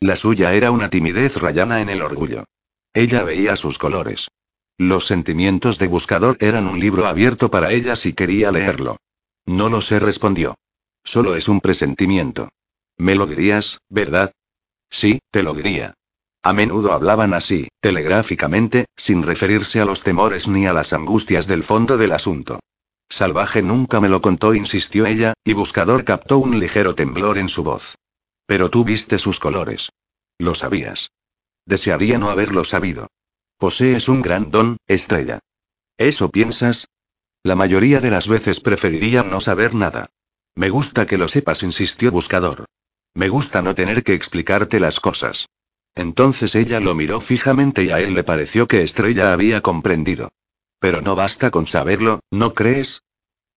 La suya era una timidez rayana en el orgullo. Ella veía sus colores. Los sentimientos de buscador eran un libro abierto para ella si quería leerlo. No lo sé, respondió. Solo es un presentimiento. ¿Me lo dirías, verdad? Sí, te lo diría. A menudo hablaban así, telegráficamente, sin referirse a los temores ni a las angustias del fondo del asunto. Salvaje nunca me lo contó, insistió ella, y Buscador captó un ligero temblor en su voz. Pero tú viste sus colores. Lo sabías. Desearía no haberlo sabido. Posees un gran don, estrella. ¿Eso piensas? La mayoría de las veces preferiría no saber nada. Me gusta que lo sepas, insistió Buscador. Me gusta no tener que explicarte las cosas. Entonces ella lo miró fijamente y a él le pareció que Estrella había comprendido. Pero no basta con saberlo, ¿no crees?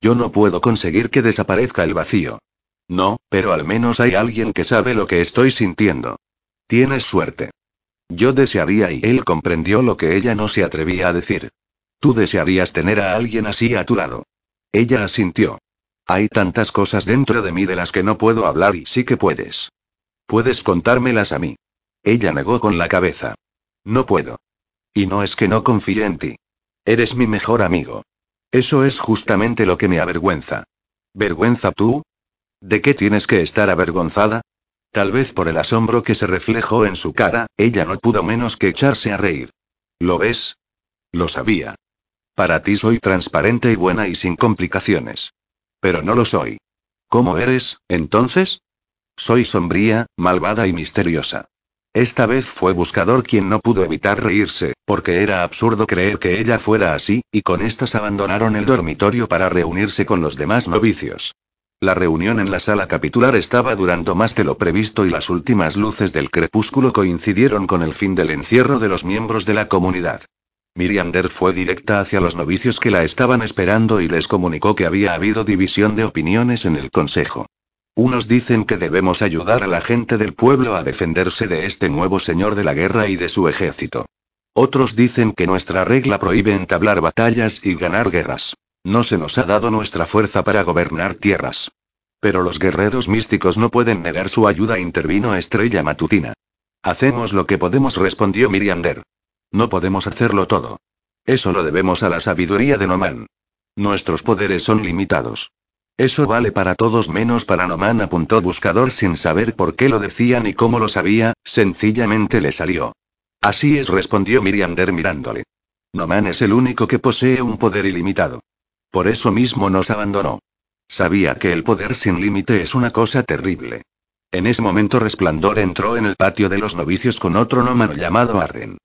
Yo no puedo conseguir que desaparezca el vacío. No, pero al menos hay alguien que sabe lo que estoy sintiendo. Tienes suerte. Yo desearía y él comprendió lo que ella no se atrevía a decir. Tú desearías tener a alguien así a tu lado. Ella asintió. Hay tantas cosas dentro de mí de las que no puedo hablar y sí que puedes. Puedes contármelas a mí. Ella negó con la cabeza. No puedo. Y no es que no confíe en ti. Eres mi mejor amigo. Eso es justamente lo que me avergüenza. ¿Vergüenza tú? ¿De qué tienes que estar avergonzada? Tal vez por el asombro que se reflejó en su cara, ella no pudo menos que echarse a reír. ¿Lo ves? Lo sabía. Para ti soy transparente y buena y sin complicaciones. Pero no lo soy. ¿Cómo eres, entonces? Soy sombría, malvada y misteriosa. Esta vez fue Buscador quien no pudo evitar reírse, porque era absurdo creer que ella fuera así, y con estas abandonaron el dormitorio para reunirse con los demás novicios. La reunión en la sala capitular estaba durando más de lo previsto y las últimas luces del crepúsculo coincidieron con el fin del encierro de los miembros de la comunidad. Miriander fue directa hacia los novicios que la estaban esperando y les comunicó que había habido división de opiniones en el consejo. Unos dicen que debemos ayudar a la gente del pueblo a defenderse de este nuevo señor de la guerra y de su ejército. Otros dicen que nuestra regla prohíbe entablar batallas y ganar guerras. No se nos ha dado nuestra fuerza para gobernar tierras. Pero los guerreros místicos no pueden negar su ayuda, intervino Estrella Matutina. Hacemos lo que podemos, respondió Miriander. No podemos hacerlo todo. Eso lo debemos a la sabiduría de Noman. Nuestros poderes son limitados. Eso vale para todos menos para Noman, apuntó Buscador sin saber por qué lo decía ni cómo lo sabía, sencillamente le salió. Así es, respondió Miriander mirándole. Noman es el único que posee un poder ilimitado. Por eso mismo nos abandonó. Sabía que el poder sin límite es una cosa terrible. En ese momento Resplandor entró en el patio de los novicios con otro nómano llamado Arden.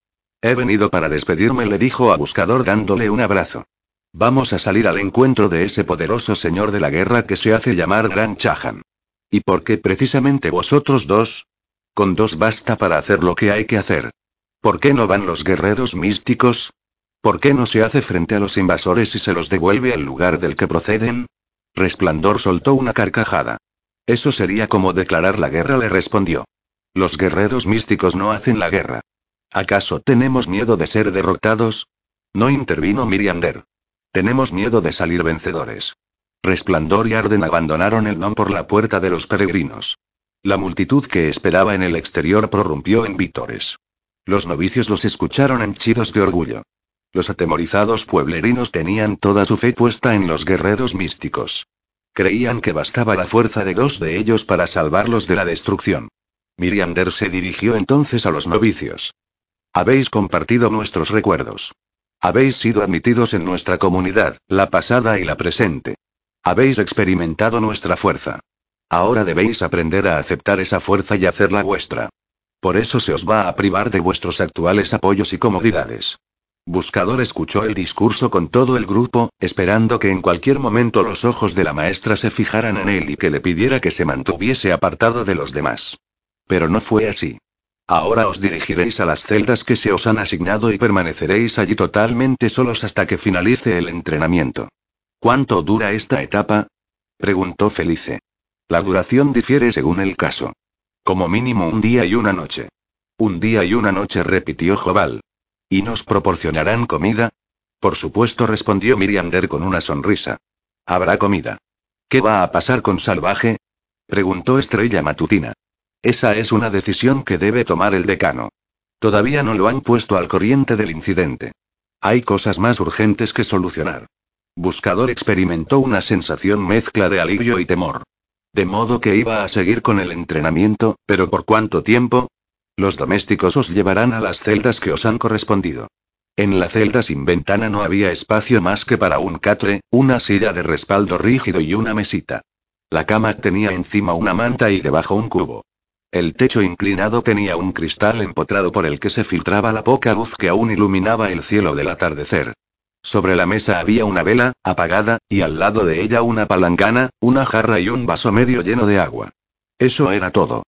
He venido para despedirme, le dijo a Buscador dándole un abrazo. Vamos a salir al encuentro de ese poderoso señor de la guerra que se hace llamar Gran Chahan. ¿Y por qué precisamente vosotros dos? Con dos basta para hacer lo que hay que hacer. ¿Por qué no van los guerreros místicos? ¿Por qué no se hace frente a los invasores y se los devuelve al lugar del que proceden? Resplandor soltó una carcajada. Eso sería como declarar la guerra, le respondió. Los guerreros místicos no hacen la guerra. ¿Acaso tenemos miedo de ser derrotados? No intervino Miriander. Tenemos miedo de salir vencedores. Resplandor y Arden abandonaron el Nom por la puerta de los peregrinos. La multitud que esperaba en el exterior prorrumpió en vítores. Los novicios los escucharon henchidos de orgullo. Los atemorizados pueblerinos tenían toda su fe puesta en los guerreros místicos. Creían que bastaba la fuerza de dos de ellos para salvarlos de la destrucción. Miriander se dirigió entonces a los novicios. Habéis compartido nuestros recuerdos. Habéis sido admitidos en nuestra comunidad, la pasada y la presente. Habéis experimentado nuestra fuerza. Ahora debéis aprender a aceptar esa fuerza y hacerla vuestra. Por eso se os va a privar de vuestros actuales apoyos y comodidades. Buscador escuchó el discurso con todo el grupo, esperando que en cualquier momento los ojos de la maestra se fijaran en él y que le pidiera que se mantuviese apartado de los demás. Pero no fue así. Ahora os dirigiréis a las celdas que se os han asignado y permaneceréis allí totalmente solos hasta que finalice el entrenamiento. ¿Cuánto dura esta etapa? preguntó Felice. La duración difiere según el caso. Como mínimo un día y una noche. Un día y una noche repitió Jobal. ¿Y nos proporcionarán comida? Por supuesto, respondió Miriander con una sonrisa. Habrá comida. ¿Qué va a pasar con Salvaje? preguntó Estrella Matutina. Esa es una decisión que debe tomar el decano. Todavía no lo han puesto al corriente del incidente. Hay cosas más urgentes que solucionar. Buscador experimentó una sensación mezcla de alivio y temor. De modo que iba a seguir con el entrenamiento, pero ¿por cuánto tiempo? Los domésticos os llevarán a las celdas que os han correspondido. En la celda sin ventana no había espacio más que para un catre, una silla de respaldo rígido y una mesita. La cama tenía encima una manta y debajo un cubo. El techo inclinado tenía un cristal empotrado por el que se filtraba la poca luz que aún iluminaba el cielo del atardecer. Sobre la mesa había una vela, apagada, y al lado de ella una palangana, una jarra y un vaso medio lleno de agua. Eso era todo.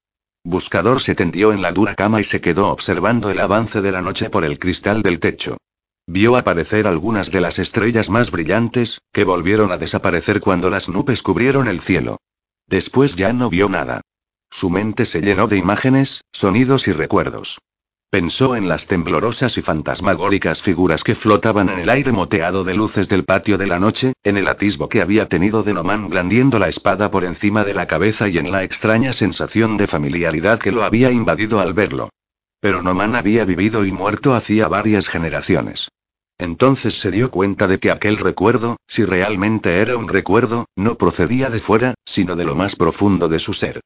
Buscador se tendió en la dura cama y se quedó observando el avance de la noche por el cristal del techo. Vio aparecer algunas de las estrellas más brillantes, que volvieron a desaparecer cuando las nubes cubrieron el cielo. Después ya no vio nada. Su mente se llenó de imágenes, sonidos y recuerdos. Pensó en las temblorosas y fantasmagóricas figuras que flotaban en el aire moteado de luces del patio de la noche, en el atisbo que había tenido de Noman blandiendo la espada por encima de la cabeza y en la extraña sensación de familiaridad que lo había invadido al verlo. Pero Noman había vivido y muerto hacía varias generaciones. Entonces se dio cuenta de que aquel recuerdo, si realmente era un recuerdo, no procedía de fuera, sino de lo más profundo de su ser.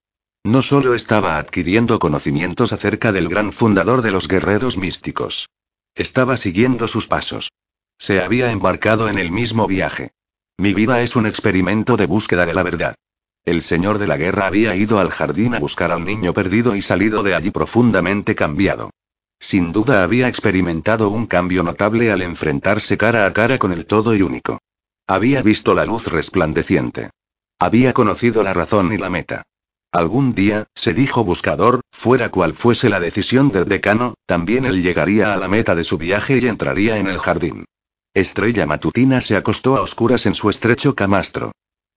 No solo estaba adquiriendo conocimientos acerca del gran fundador de los guerreros místicos. Estaba siguiendo sus pasos. Se había embarcado en el mismo viaje. Mi vida es un experimento de búsqueda de la verdad. El señor de la guerra había ido al jardín a buscar al niño perdido y salido de allí profundamente cambiado. Sin duda había experimentado un cambio notable al enfrentarse cara a cara con el todo y único. Había visto la luz resplandeciente. Había conocido la razón y la meta. Algún día, se dijo buscador, fuera cual fuese la decisión del decano, también él llegaría a la meta de su viaje y entraría en el jardín. Estrella matutina se acostó a oscuras en su estrecho camastro.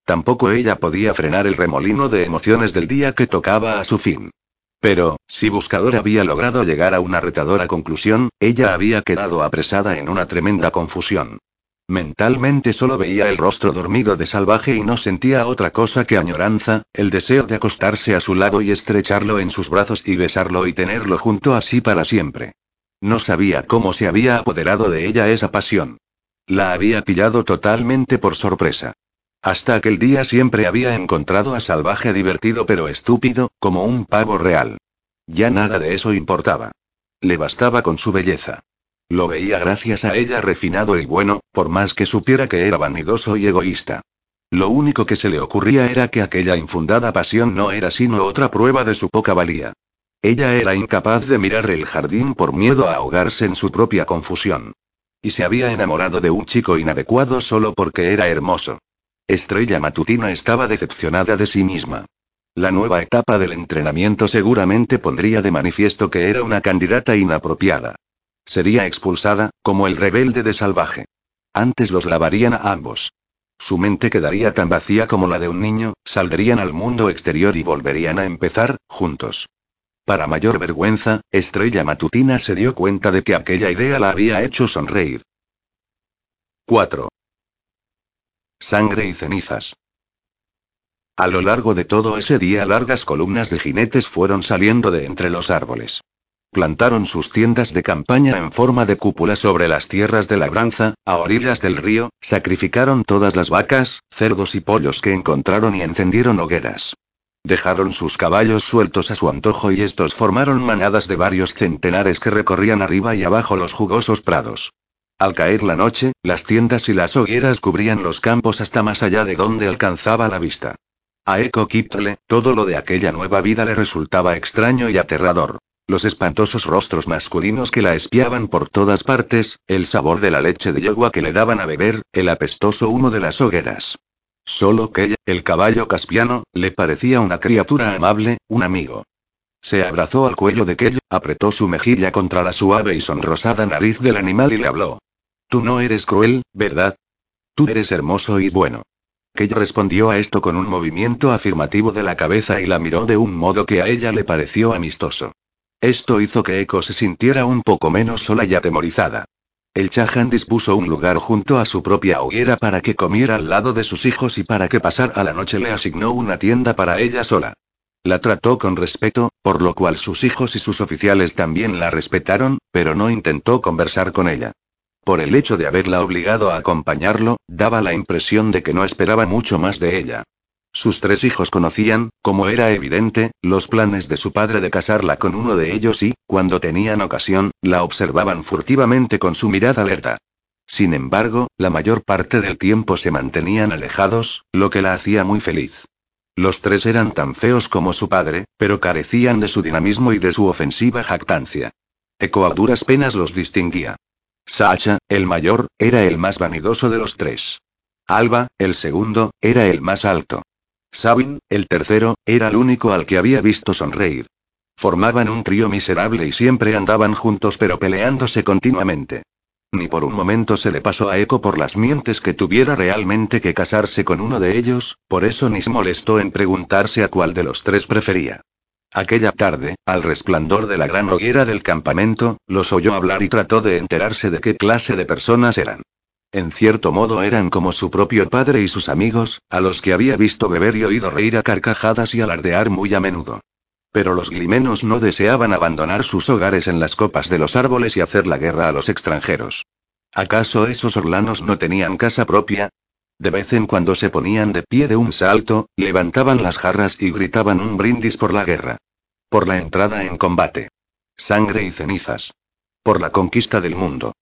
Tampoco ella podía frenar el remolino de emociones del día que tocaba a su fin. Pero, si Buscador había logrado llegar a una retadora conclusión, ella había quedado apresada en una tremenda confusión. Mentalmente solo veía el rostro dormido de salvaje y no sentía otra cosa que añoranza, el deseo de acostarse a su lado y estrecharlo en sus brazos y besarlo y tenerlo junto a sí para siempre. No sabía cómo se había apoderado de ella esa pasión. La había pillado totalmente por sorpresa. Hasta aquel día siempre había encontrado a salvaje divertido pero estúpido, como un pavo real. Ya nada de eso importaba. Le bastaba con su belleza. Lo veía gracias a ella refinado y bueno, por más que supiera que era vanidoso y egoísta. Lo único que se le ocurría era que aquella infundada pasión no era sino otra prueba de su poca valía. Ella era incapaz de mirar el jardín por miedo a ahogarse en su propia confusión. Y se había enamorado de un chico inadecuado solo porque era hermoso. Estrella Matutina estaba decepcionada de sí misma. La nueva etapa del entrenamiento seguramente pondría de manifiesto que era una candidata inapropiada. Sería expulsada, como el rebelde de salvaje. Antes los lavarían a ambos. Su mente quedaría tan vacía como la de un niño, saldrían al mundo exterior y volverían a empezar, juntos. Para mayor vergüenza, Estrella Matutina se dio cuenta de que aquella idea la había hecho sonreír. 4. Sangre y cenizas. A lo largo de todo ese día largas columnas de jinetes fueron saliendo de entre los árboles. Plantaron sus tiendas de campaña en forma de cúpula sobre las tierras de labranza, a orillas del río, sacrificaron todas las vacas, cerdos y pollos que encontraron y encendieron hogueras. Dejaron sus caballos sueltos a su antojo y estos formaron manadas de varios centenares que recorrían arriba y abajo los jugosos prados. Al caer la noche, las tiendas y las hogueras cubrían los campos hasta más allá de donde alcanzaba la vista. A Eco Kiptle, todo lo de aquella nueva vida le resultaba extraño y aterrador. Los espantosos rostros masculinos que la espiaban por todas partes, el sabor de la leche de yegua que le daban a beber, el apestoso humo de las hogueras. Solo que ella, el caballo caspiano, le parecía una criatura amable, un amigo. Se abrazó al cuello de Kelly, apretó su mejilla contra la suave y sonrosada nariz del animal y le habló. Tú no eres cruel, ¿verdad? Tú eres hermoso y bueno. Kelly respondió a esto con un movimiento afirmativo de la cabeza y la miró de un modo que a ella le pareció amistoso. Esto hizo que Echo se sintiera un poco menos sola y atemorizada. El Chahan dispuso un lugar junto a su propia hoguera para que comiera al lado de sus hijos y para que pasara la noche le asignó una tienda para ella sola. La trató con respeto, por lo cual sus hijos y sus oficiales también la respetaron, pero no intentó conversar con ella. Por el hecho de haberla obligado a acompañarlo, daba la impresión de que no esperaba mucho más de ella. Sus tres hijos conocían, como era evidente, los planes de su padre de casarla con uno de ellos y, cuando tenían ocasión, la observaban furtivamente con su mirada alerta. Sin embargo, la mayor parte del tiempo se mantenían alejados, lo que la hacía muy feliz. Los tres eran tan feos como su padre, pero carecían de su dinamismo y de su ofensiva jactancia. Eco a duras penas los distinguía. Sacha, el mayor, era el más vanidoso de los tres. Alba, el segundo, era el más alto. Sabin, el tercero, era el único al que había visto sonreír. Formaban un trío miserable y siempre andaban juntos pero peleándose continuamente. Ni por un momento se le pasó a Eco por las mientes que tuviera realmente que casarse con uno de ellos, por eso ni se molestó en preguntarse a cuál de los tres prefería. Aquella tarde, al resplandor de la gran hoguera del campamento, los oyó hablar y trató de enterarse de qué clase de personas eran. En cierto modo eran como su propio padre y sus amigos, a los que había visto beber y oído reír a carcajadas y alardear muy a menudo. Pero los glimenos no deseaban abandonar sus hogares en las copas de los árboles y hacer la guerra a los extranjeros. ¿Acaso esos orlanos no tenían casa propia? De vez en cuando se ponían de pie de un salto, levantaban las jarras y gritaban un brindis por la guerra. Por la entrada en combate. Sangre y cenizas. Por la conquista del mundo.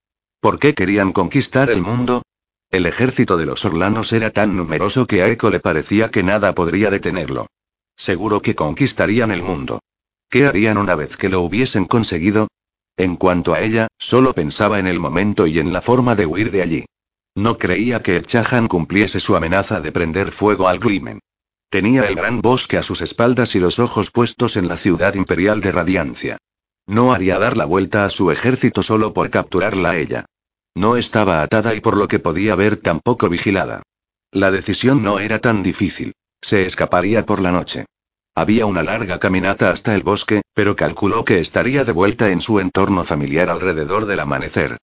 ¿Por qué querían conquistar el mundo? El ejército de los orlanos era tan numeroso que a Eco le parecía que nada podría detenerlo. Seguro que conquistarían el mundo. ¿Qué harían una vez que lo hubiesen conseguido? En cuanto a ella, solo pensaba en el momento y en la forma de huir de allí. No creía que el Chahan cumpliese su amenaza de prender fuego al Glimen. Tenía el gran bosque a sus espaldas y los ojos puestos en la ciudad imperial de Radiancia. No haría dar la vuelta a su ejército solo por capturarla a ella. No estaba atada y por lo que podía ver tampoco vigilada. La decisión no era tan difícil. Se escaparía por la noche. Había una larga caminata hasta el bosque, pero calculó que estaría de vuelta en su entorno familiar alrededor del amanecer.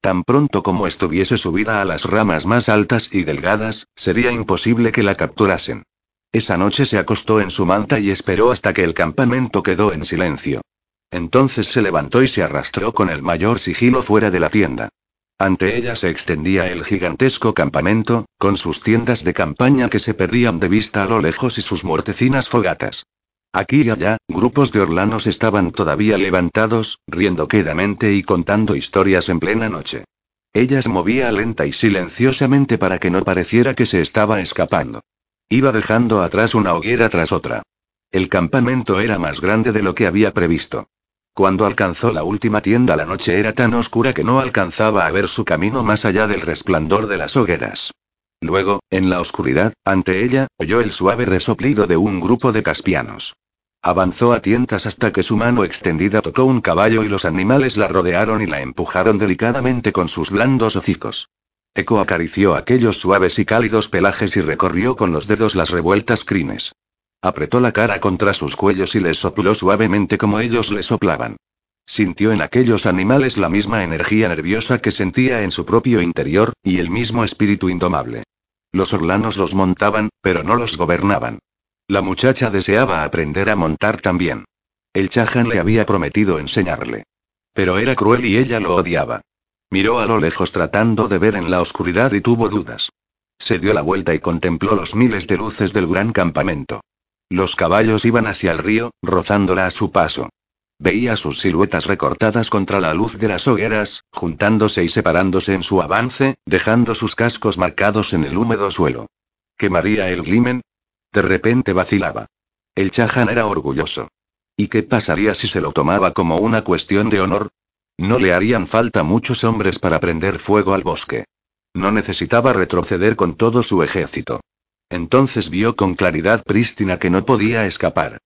Tan pronto como estuviese subida a las ramas más altas y delgadas, sería imposible que la capturasen. Esa noche se acostó en su manta y esperó hasta que el campamento quedó en silencio. Entonces se levantó y se arrastró con el mayor sigilo fuera de la tienda. Ante ella se extendía el gigantesco campamento, con sus tiendas de campaña que se perdían de vista a lo lejos y sus muertecinas fogatas. Aquí y allá, grupos de orlanos estaban todavía levantados, riendo quedamente y contando historias en plena noche. Ella se movía lenta y silenciosamente para que no pareciera que se estaba escapando. Iba dejando atrás una hoguera tras otra. El campamento era más grande de lo que había previsto. Cuando alcanzó la última tienda la noche era tan oscura que no alcanzaba a ver su camino más allá del resplandor de las hogueras. Luego, en la oscuridad, ante ella, oyó el suave resoplido de un grupo de caspianos. Avanzó a tientas hasta que su mano extendida tocó un caballo y los animales la rodearon y la empujaron delicadamente con sus blandos hocicos. Eco acarició aquellos suaves y cálidos pelajes y recorrió con los dedos las revueltas crines. Apretó la cara contra sus cuellos y les sopló suavemente como ellos le soplaban. Sintió en aquellos animales la misma energía nerviosa que sentía en su propio interior, y el mismo espíritu indomable. Los orlanos los montaban, pero no los gobernaban. La muchacha deseaba aprender a montar también. El Chahan le había prometido enseñarle. Pero era cruel y ella lo odiaba. Miró a lo lejos tratando de ver en la oscuridad y tuvo dudas. Se dio la vuelta y contempló los miles de luces del gran campamento. Los caballos iban hacia el río, rozándola a su paso. Veía sus siluetas recortadas contra la luz de las hogueras, juntándose y separándose en su avance, dejando sus cascos marcados en el húmedo suelo. ¿Quemaría el glimen? De repente vacilaba. El Chahan era orgulloso. ¿Y qué pasaría si se lo tomaba como una cuestión de honor? No le harían falta muchos hombres para prender fuego al bosque. No necesitaba retroceder con todo su ejército. Entonces vio con claridad prístina que no podía escapar.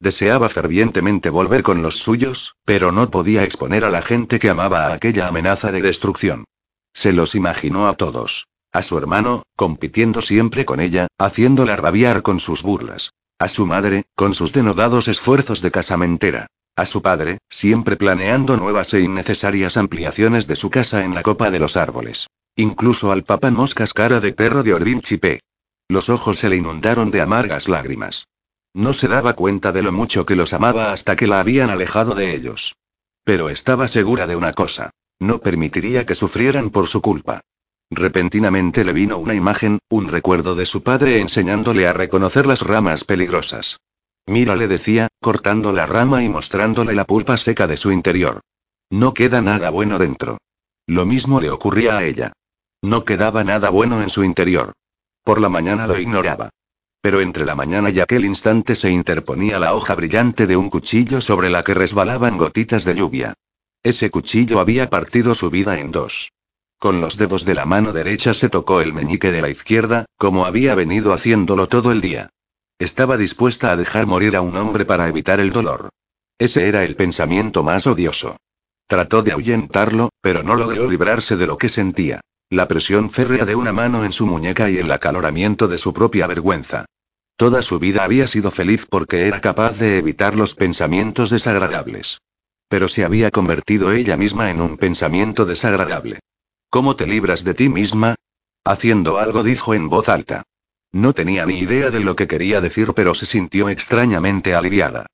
Deseaba fervientemente volver con los suyos, pero no podía exponer a la gente que amaba a aquella amenaza de destrucción. Se los imaginó a todos. A su hermano, compitiendo siempre con ella, haciéndola rabiar con sus burlas. A su madre, con sus denodados esfuerzos de casamentera. A su padre, siempre planeando nuevas e innecesarias ampliaciones de su casa en la copa de los árboles. Incluso al papá moscas cara de perro de Orin Chipé. Los ojos se le inundaron de amargas lágrimas. No se daba cuenta de lo mucho que los amaba hasta que la habían alejado de ellos. Pero estaba segura de una cosa. No permitiría que sufrieran por su culpa. Repentinamente le vino una imagen, un recuerdo de su padre enseñándole a reconocer las ramas peligrosas. Mira, le decía, cortando la rama y mostrándole la pulpa seca de su interior. No queda nada bueno dentro. Lo mismo le ocurría a ella. No quedaba nada bueno en su interior. Por la mañana lo ignoraba. Pero entre la mañana y aquel instante se interponía la hoja brillante de un cuchillo sobre la que resbalaban gotitas de lluvia. Ese cuchillo había partido su vida en dos. Con los dedos de la mano derecha se tocó el meñique de la izquierda, como había venido haciéndolo todo el día. Estaba dispuesta a dejar morir a un hombre para evitar el dolor. Ese era el pensamiento más odioso. Trató de ahuyentarlo, pero no logró librarse de lo que sentía. La presión férrea de una mano en su muñeca y el acaloramiento de su propia vergüenza. Toda su vida había sido feliz porque era capaz de evitar los pensamientos desagradables. Pero se había convertido ella misma en un pensamiento desagradable. ¿Cómo te libras de ti misma? Haciendo algo dijo en voz alta. No tenía ni idea de lo que quería decir, pero se sintió extrañamente aliviada.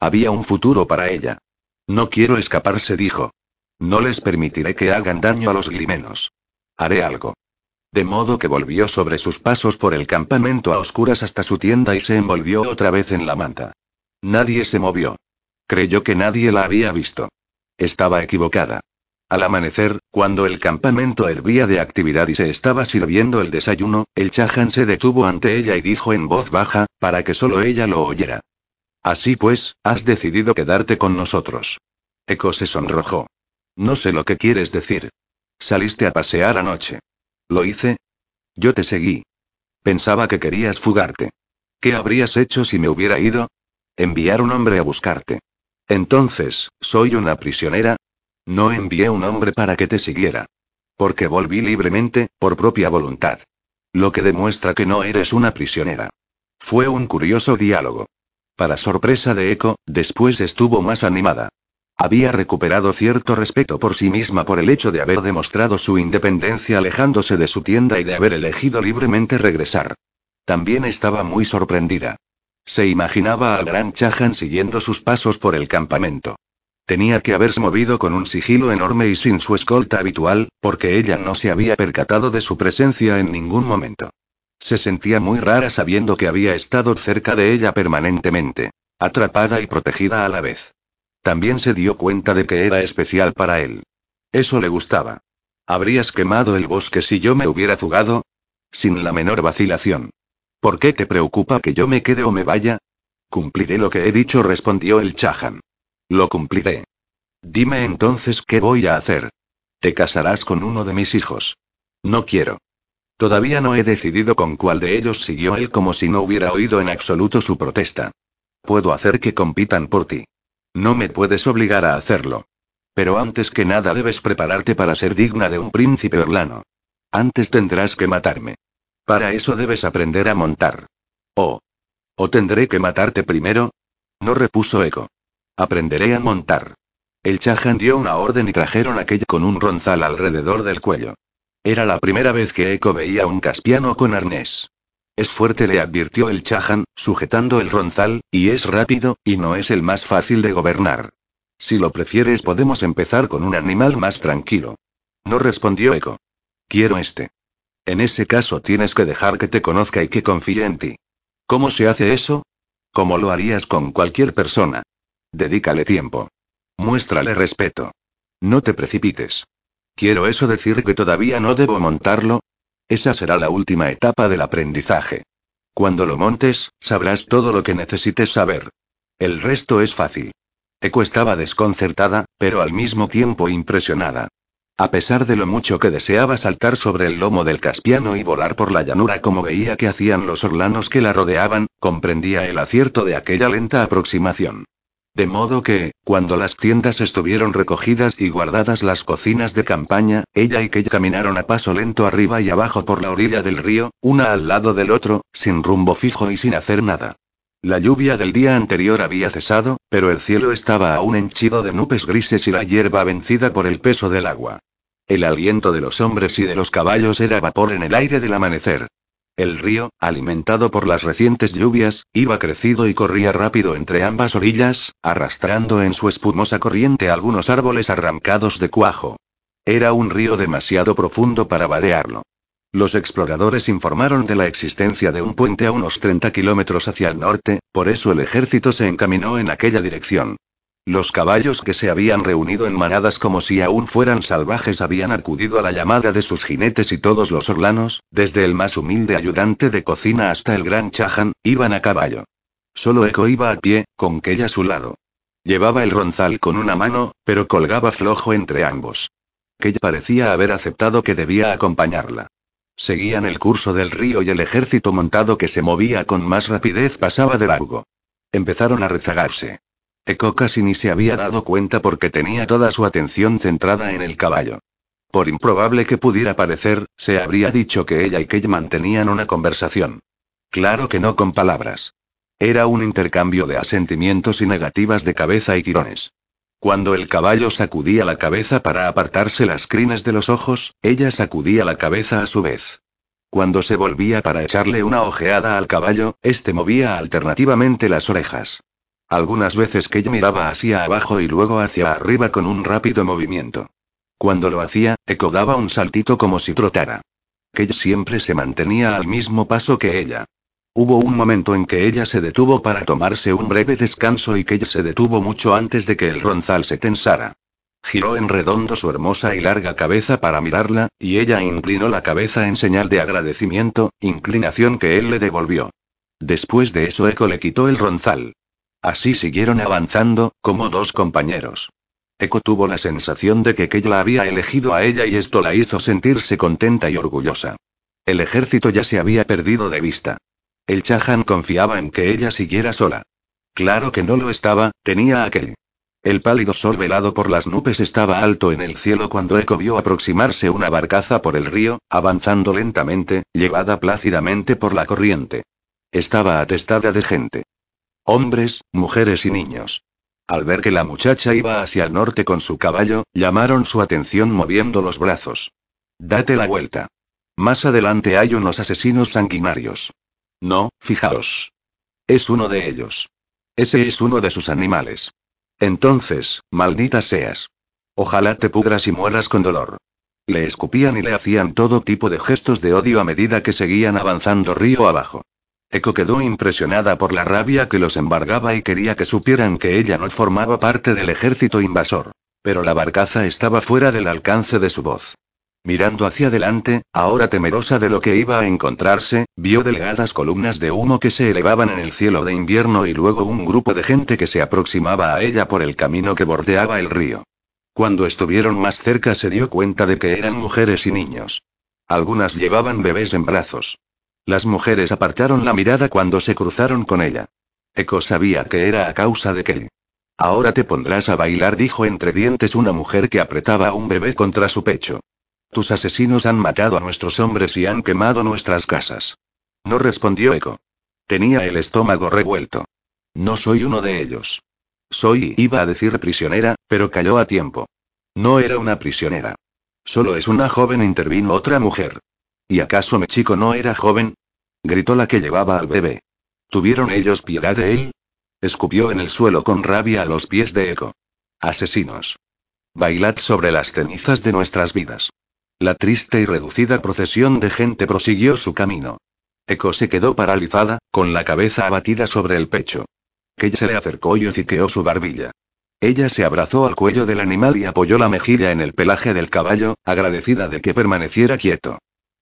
Había un futuro para ella. No quiero escaparse, dijo. No les permitiré que hagan daño a los glimenos. Haré algo. De modo que volvió sobre sus pasos por el campamento a oscuras hasta su tienda y se envolvió otra vez en la manta. Nadie se movió. Creyó que nadie la había visto. Estaba equivocada. Al amanecer, cuando el campamento hervía de actividad y se estaba sirviendo el desayuno, el Chahan se detuvo ante ella y dijo en voz baja, para que solo ella lo oyera. Así pues, has decidido quedarte con nosotros. Eco se sonrojó. No sé lo que quieres decir. Saliste a pasear anoche. ¿Lo hice? Yo te seguí. Pensaba que querías fugarte. ¿Qué habrías hecho si me hubiera ido? Enviar un hombre a buscarte. Entonces, ¿soy una prisionera? No envié un hombre para que te siguiera. Porque volví libremente, por propia voluntad. Lo que demuestra que no eres una prisionera. Fue un curioso diálogo. Para sorpresa de Echo, después estuvo más animada. Había recuperado cierto respeto por sí misma por el hecho de haber demostrado su independencia alejándose de su tienda y de haber elegido libremente regresar. También estaba muy sorprendida. Se imaginaba al gran Chahan siguiendo sus pasos por el campamento. Tenía que haberse movido con un sigilo enorme y sin su escolta habitual, porque ella no se había percatado de su presencia en ningún momento. Se sentía muy rara sabiendo que había estado cerca de ella permanentemente, atrapada y protegida a la vez. También se dio cuenta de que era especial para él. Eso le gustaba. ¿Habrías quemado el bosque si yo me hubiera fugado? Sin la menor vacilación. ¿Por qué te preocupa que yo me quede o me vaya? Cumpliré lo que he dicho, respondió el Chahan. Lo cumpliré. Dime entonces qué voy a hacer. Te casarás con uno de mis hijos. No quiero. Todavía no he decidido con cuál de ellos siguió él como si no hubiera oído en absoluto su protesta. Puedo hacer que compitan por ti. No me puedes obligar a hacerlo. Pero antes que nada debes prepararte para ser digna de un príncipe orlano. Antes tendrás que matarme. Para eso debes aprender a montar. Oh. ¿O tendré que matarte primero? No repuso Eco. Aprenderé a montar. El Chahan dio una orden y trajeron aquello con un ronzal alrededor del cuello. Era la primera vez que Eco veía un caspiano con arnés. Es fuerte, le advirtió el Chahan, sujetando el ronzal, y es rápido, y no es el más fácil de gobernar. Si lo prefieres, podemos empezar con un animal más tranquilo. No respondió Eco. Quiero este. En ese caso tienes que dejar que te conozca y que confíe en ti. ¿Cómo se hace eso? Como lo harías con cualquier persona. Dedícale tiempo. Muéstrale respeto. No te precipites. ¿Quiero eso decir que todavía no debo montarlo? Esa será la última etapa del aprendizaje. Cuando lo montes, sabrás todo lo que necesites saber. El resto es fácil. Eco estaba desconcertada, pero al mismo tiempo impresionada. A pesar de lo mucho que deseaba saltar sobre el lomo del Caspiano y volar por la llanura como veía que hacían los orlanos que la rodeaban, comprendía el acierto de aquella lenta aproximación. De modo que, cuando las tiendas estuvieron recogidas y guardadas las cocinas de campaña, ella y Kay caminaron a paso lento arriba y abajo por la orilla del río, una al lado del otro, sin rumbo fijo y sin hacer nada. La lluvia del día anterior había cesado, pero el cielo estaba aún henchido de nubes grises y la hierba vencida por el peso del agua. El aliento de los hombres y de los caballos era vapor en el aire del amanecer. El río, alimentado por las recientes lluvias, iba crecido y corría rápido entre ambas orillas, arrastrando en su espumosa corriente algunos árboles arrancados de cuajo. Era un río demasiado profundo para vadearlo. Los exploradores informaron de la existencia de un puente a unos 30 kilómetros hacia el norte, por eso el ejército se encaminó en aquella dirección. Los caballos que se habían reunido en manadas como si aún fueran salvajes habían acudido a la llamada de sus jinetes y todos los orlanos, desde el más humilde ayudante de cocina hasta el gran Chahan, iban a caballo. Solo Eco iba a pie, con Kella a su lado. Llevaba el ronzal con una mano, pero colgaba flojo entre ambos. Kella parecía haber aceptado que debía acompañarla. Seguían el curso del río y el ejército montado que se movía con más rapidez pasaba de largo. Empezaron a rezagarse. Eko casi ni se había dado cuenta porque tenía toda su atención centrada en el caballo. Por improbable que pudiera parecer, se habría dicho que ella y Kei mantenían una conversación. Claro que no con palabras. Era un intercambio de asentimientos y negativas de cabeza y tirones. Cuando el caballo sacudía la cabeza para apartarse las crines de los ojos, ella sacudía la cabeza a su vez. Cuando se volvía para echarle una ojeada al caballo, este movía alternativamente las orejas. Algunas veces que ella miraba hacia abajo y luego hacia arriba con un rápido movimiento. Cuando lo hacía, Eco daba un saltito como si trotara. Que siempre se mantenía al mismo paso que ella. Hubo un momento en que ella se detuvo para tomarse un breve descanso y que ella se detuvo mucho antes de que el ronzal se tensara. Giró en redondo su hermosa y larga cabeza para mirarla, y ella inclinó la cabeza en señal de agradecimiento, inclinación que él le devolvió. Después de eso Eco le quitó el ronzal. Así siguieron avanzando, como dos compañeros. Echo tuvo la sensación de que Kei la había elegido a ella y esto la hizo sentirse contenta y orgullosa. El ejército ya se había perdido de vista. El Chahan confiaba en que ella siguiera sola. Claro que no lo estaba, tenía aquel. El pálido sol velado por las nubes estaba alto en el cielo cuando Echo vio aproximarse una barcaza por el río, avanzando lentamente, llevada plácidamente por la corriente. Estaba atestada de gente. Hombres, mujeres y niños. Al ver que la muchacha iba hacia el norte con su caballo, llamaron su atención moviendo los brazos. Date la vuelta. Más adelante hay unos asesinos sanguinarios. No, fijaos. Es uno de ellos. Ese es uno de sus animales. Entonces, maldita seas. Ojalá te pudras y mueras con dolor. Le escupían y le hacían todo tipo de gestos de odio a medida que seguían avanzando río abajo. Eco quedó impresionada por la rabia que los embargaba y quería que supieran que ella no formaba parte del ejército invasor. Pero la barcaza estaba fuera del alcance de su voz. Mirando hacia adelante, ahora temerosa de lo que iba a encontrarse, vio delgadas columnas de humo que se elevaban en el cielo de invierno y luego un grupo de gente que se aproximaba a ella por el camino que bordeaba el río. Cuando estuvieron más cerca se dio cuenta de que eran mujeres y niños. Algunas llevaban bebés en brazos. Las mujeres apartaron la mirada cuando se cruzaron con ella. Eco sabía que era a causa de que. Ahora te pondrás a bailar, dijo entre dientes una mujer que apretaba a un bebé contra su pecho. Tus asesinos han matado a nuestros hombres y han quemado nuestras casas. No respondió Eco. Tenía el estómago revuelto. No soy uno de ellos. Soy, iba a decir prisionera, pero cayó a tiempo. No era una prisionera. Solo es una joven, intervino otra mujer. ¿Y acaso mi chico no era joven? Gritó la que llevaba al bebé. ¿Tuvieron ellos piedad de él? Escupió en el suelo con rabia a los pies de Eco. Asesinos. Bailad sobre las cenizas de nuestras vidas. La triste y reducida procesión de gente prosiguió su camino. Eco se quedó paralizada, con la cabeza abatida sobre el pecho. Que se le acercó y hociqueó su barbilla. Ella se abrazó al cuello del animal y apoyó la mejilla en el pelaje del caballo, agradecida de que permaneciera quieto.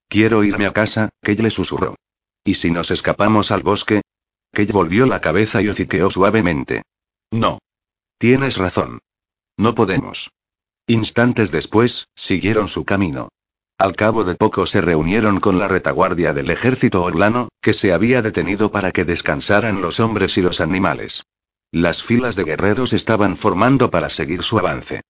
Quiero irme a casa, Kay le susurró. ¿Y si nos escapamos al bosque? Kay volvió la cabeza y hociqueó suavemente. No. Tienes razón. No podemos. Instantes después, siguieron su camino. Al cabo de poco se reunieron con la retaguardia del ejército orlano, que se había detenido para que descansaran los hombres y los animales. Las filas de guerreros estaban formando para seguir su avance.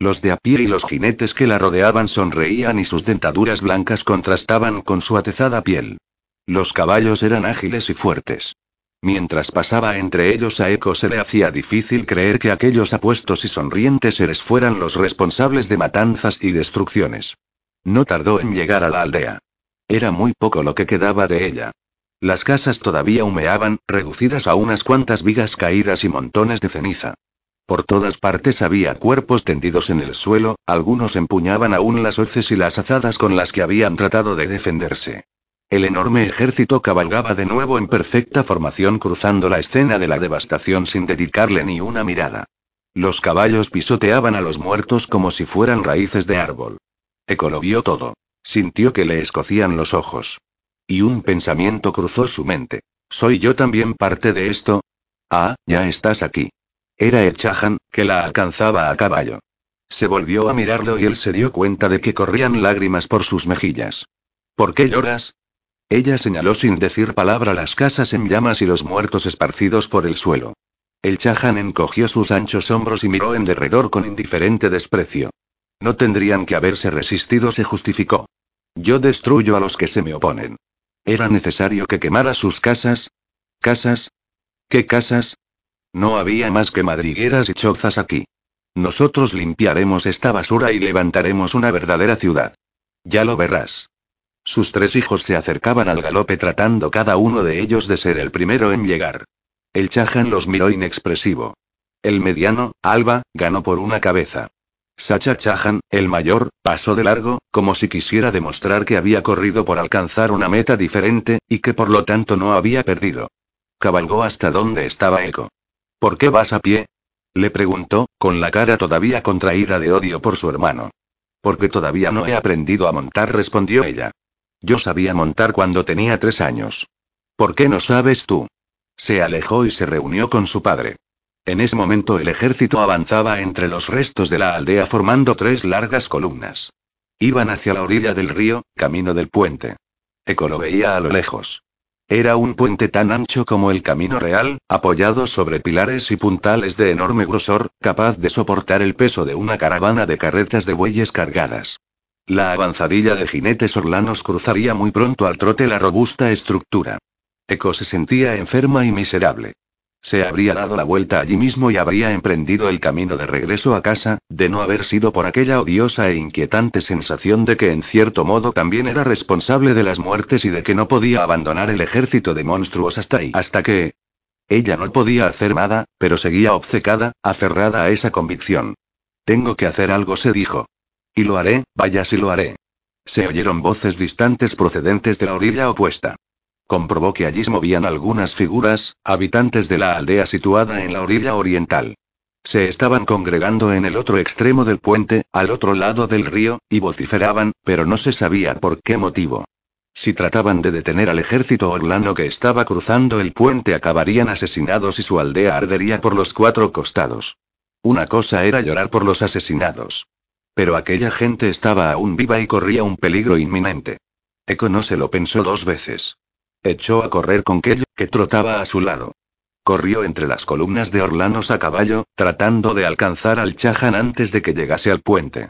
Los de a pie y los jinetes que la rodeaban sonreían y sus dentaduras blancas contrastaban con su atezada piel. Los caballos eran ágiles y fuertes. Mientras pasaba entre ellos a Eco se le hacía difícil creer que aquellos apuestos y sonrientes seres fueran los responsables de matanzas y destrucciones. No tardó en llegar a la aldea. Era muy poco lo que quedaba de ella. Las casas todavía humeaban, reducidas a unas cuantas vigas caídas y montones de ceniza. Por todas partes había cuerpos tendidos en el suelo, algunos empuñaban aún las hoces y las azadas con las que habían tratado de defenderse. El enorme ejército cabalgaba de nuevo en perfecta formación cruzando la escena de la devastación sin dedicarle ni una mirada. Los caballos pisoteaban a los muertos como si fueran raíces de árbol. Eco lo vio todo. Sintió que le escocían los ojos. Y un pensamiento cruzó su mente. ¿Soy yo también parte de esto? Ah, ya estás aquí. Era el Chahan, que la alcanzaba a caballo. Se volvió a mirarlo y él se dio cuenta de que corrían lágrimas por sus mejillas. ¿Por qué lloras? Ella señaló sin decir palabra las casas en llamas y los muertos esparcidos por el suelo. El Chahan encogió sus anchos hombros y miró en derredor con indiferente desprecio. No tendrían que haberse resistido, se justificó. Yo destruyo a los que se me oponen. ¿Era necesario que quemara sus casas? ¿Casas? ¿Qué casas? No había más que madrigueras y chozas aquí. Nosotros limpiaremos esta basura y levantaremos una verdadera ciudad. Ya lo verás. Sus tres hijos se acercaban al galope tratando cada uno de ellos de ser el primero en llegar. El Chahan los miró inexpresivo. El mediano, Alba, ganó por una cabeza. Sacha Chahan, el mayor, pasó de largo, como si quisiera demostrar que había corrido por alcanzar una meta diferente, y que por lo tanto no había perdido. Cabalgó hasta donde estaba Eco. ¿Por qué vas a pie? Le preguntó, con la cara todavía contraída de odio por su hermano. Porque todavía no he aprendido a montar, respondió ella. Yo sabía montar cuando tenía tres años. ¿Por qué no sabes tú? Se alejó y se reunió con su padre. En ese momento el ejército avanzaba entre los restos de la aldea formando tres largas columnas. Iban hacia la orilla del río, camino del puente. Eco lo veía a lo lejos. Era un puente tan ancho como el camino real, apoyado sobre pilares y puntales de enorme grosor, capaz de soportar el peso de una caravana de carretas de bueyes cargadas. La avanzadilla de jinetes orlanos cruzaría muy pronto al trote la robusta estructura. Eco se sentía enferma y miserable. Se habría dado la vuelta allí mismo y habría emprendido el camino de regreso a casa, de no haber sido por aquella odiosa e inquietante sensación de que en cierto modo también era responsable de las muertes y de que no podía abandonar el ejército de monstruos hasta ahí. Hasta que... Ella no podía hacer nada, pero seguía obcecada, aferrada a esa convicción. Tengo que hacer algo, se dijo. Y lo haré, vaya si lo haré. Se oyeron voces distantes procedentes de la orilla opuesta. Comprobó que allí se movían algunas figuras, habitantes de la aldea situada en la orilla oriental. Se estaban congregando en el otro extremo del puente, al otro lado del río, y vociferaban, pero no se sabía por qué motivo. Si trataban de detener al ejército orlano que estaba cruzando el puente acabarían asesinados y su aldea ardería por los cuatro costados. Una cosa era llorar por los asesinados. Pero aquella gente estaba aún viva y corría un peligro inminente. Eco no se lo pensó dos veces. Echó a correr con Kelly, que trotaba a su lado. Corrió entre las columnas de Orlanos a caballo, tratando de alcanzar al Chahan antes de que llegase al puente.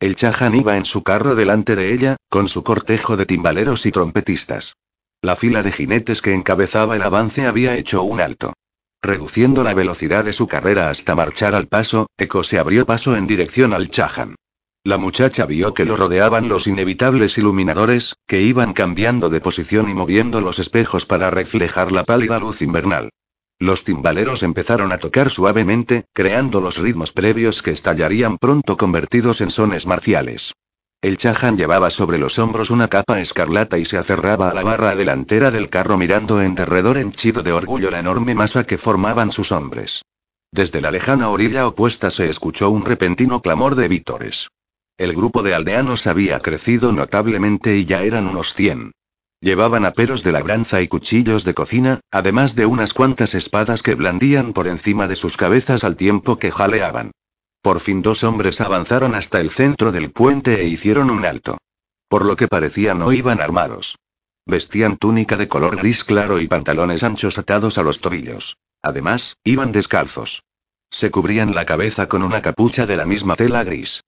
El Chahan iba en su carro delante de ella, con su cortejo de timbaleros y trompetistas. La fila de jinetes que encabezaba el avance había hecho un alto. Reduciendo la velocidad de su carrera hasta marchar al paso, Eco se abrió paso en dirección al Chahan. La muchacha vio que lo rodeaban los inevitables iluminadores, que iban cambiando de posición y moviendo los espejos para reflejar la pálida luz invernal. Los timbaleros empezaron a tocar suavemente, creando los ritmos previos que estallarían pronto convertidos en sones marciales. El Chahan llevaba sobre los hombros una capa escarlata y se aferraba a la barra delantera del carro mirando en derredor henchido de orgullo la enorme masa que formaban sus hombres. Desde la lejana orilla opuesta se escuchó un repentino clamor de vítores. El grupo de aldeanos había crecido notablemente y ya eran unos cien. Llevaban aperos de labranza y cuchillos de cocina, además de unas cuantas espadas que blandían por encima de sus cabezas al tiempo que jaleaban. Por fin dos hombres avanzaron hasta el centro del puente e hicieron un alto. Por lo que parecía no iban armados. Vestían túnica de color gris claro y pantalones anchos atados a los tobillos. Además, iban descalzos. Se cubrían la cabeza con una capucha de la misma tela gris.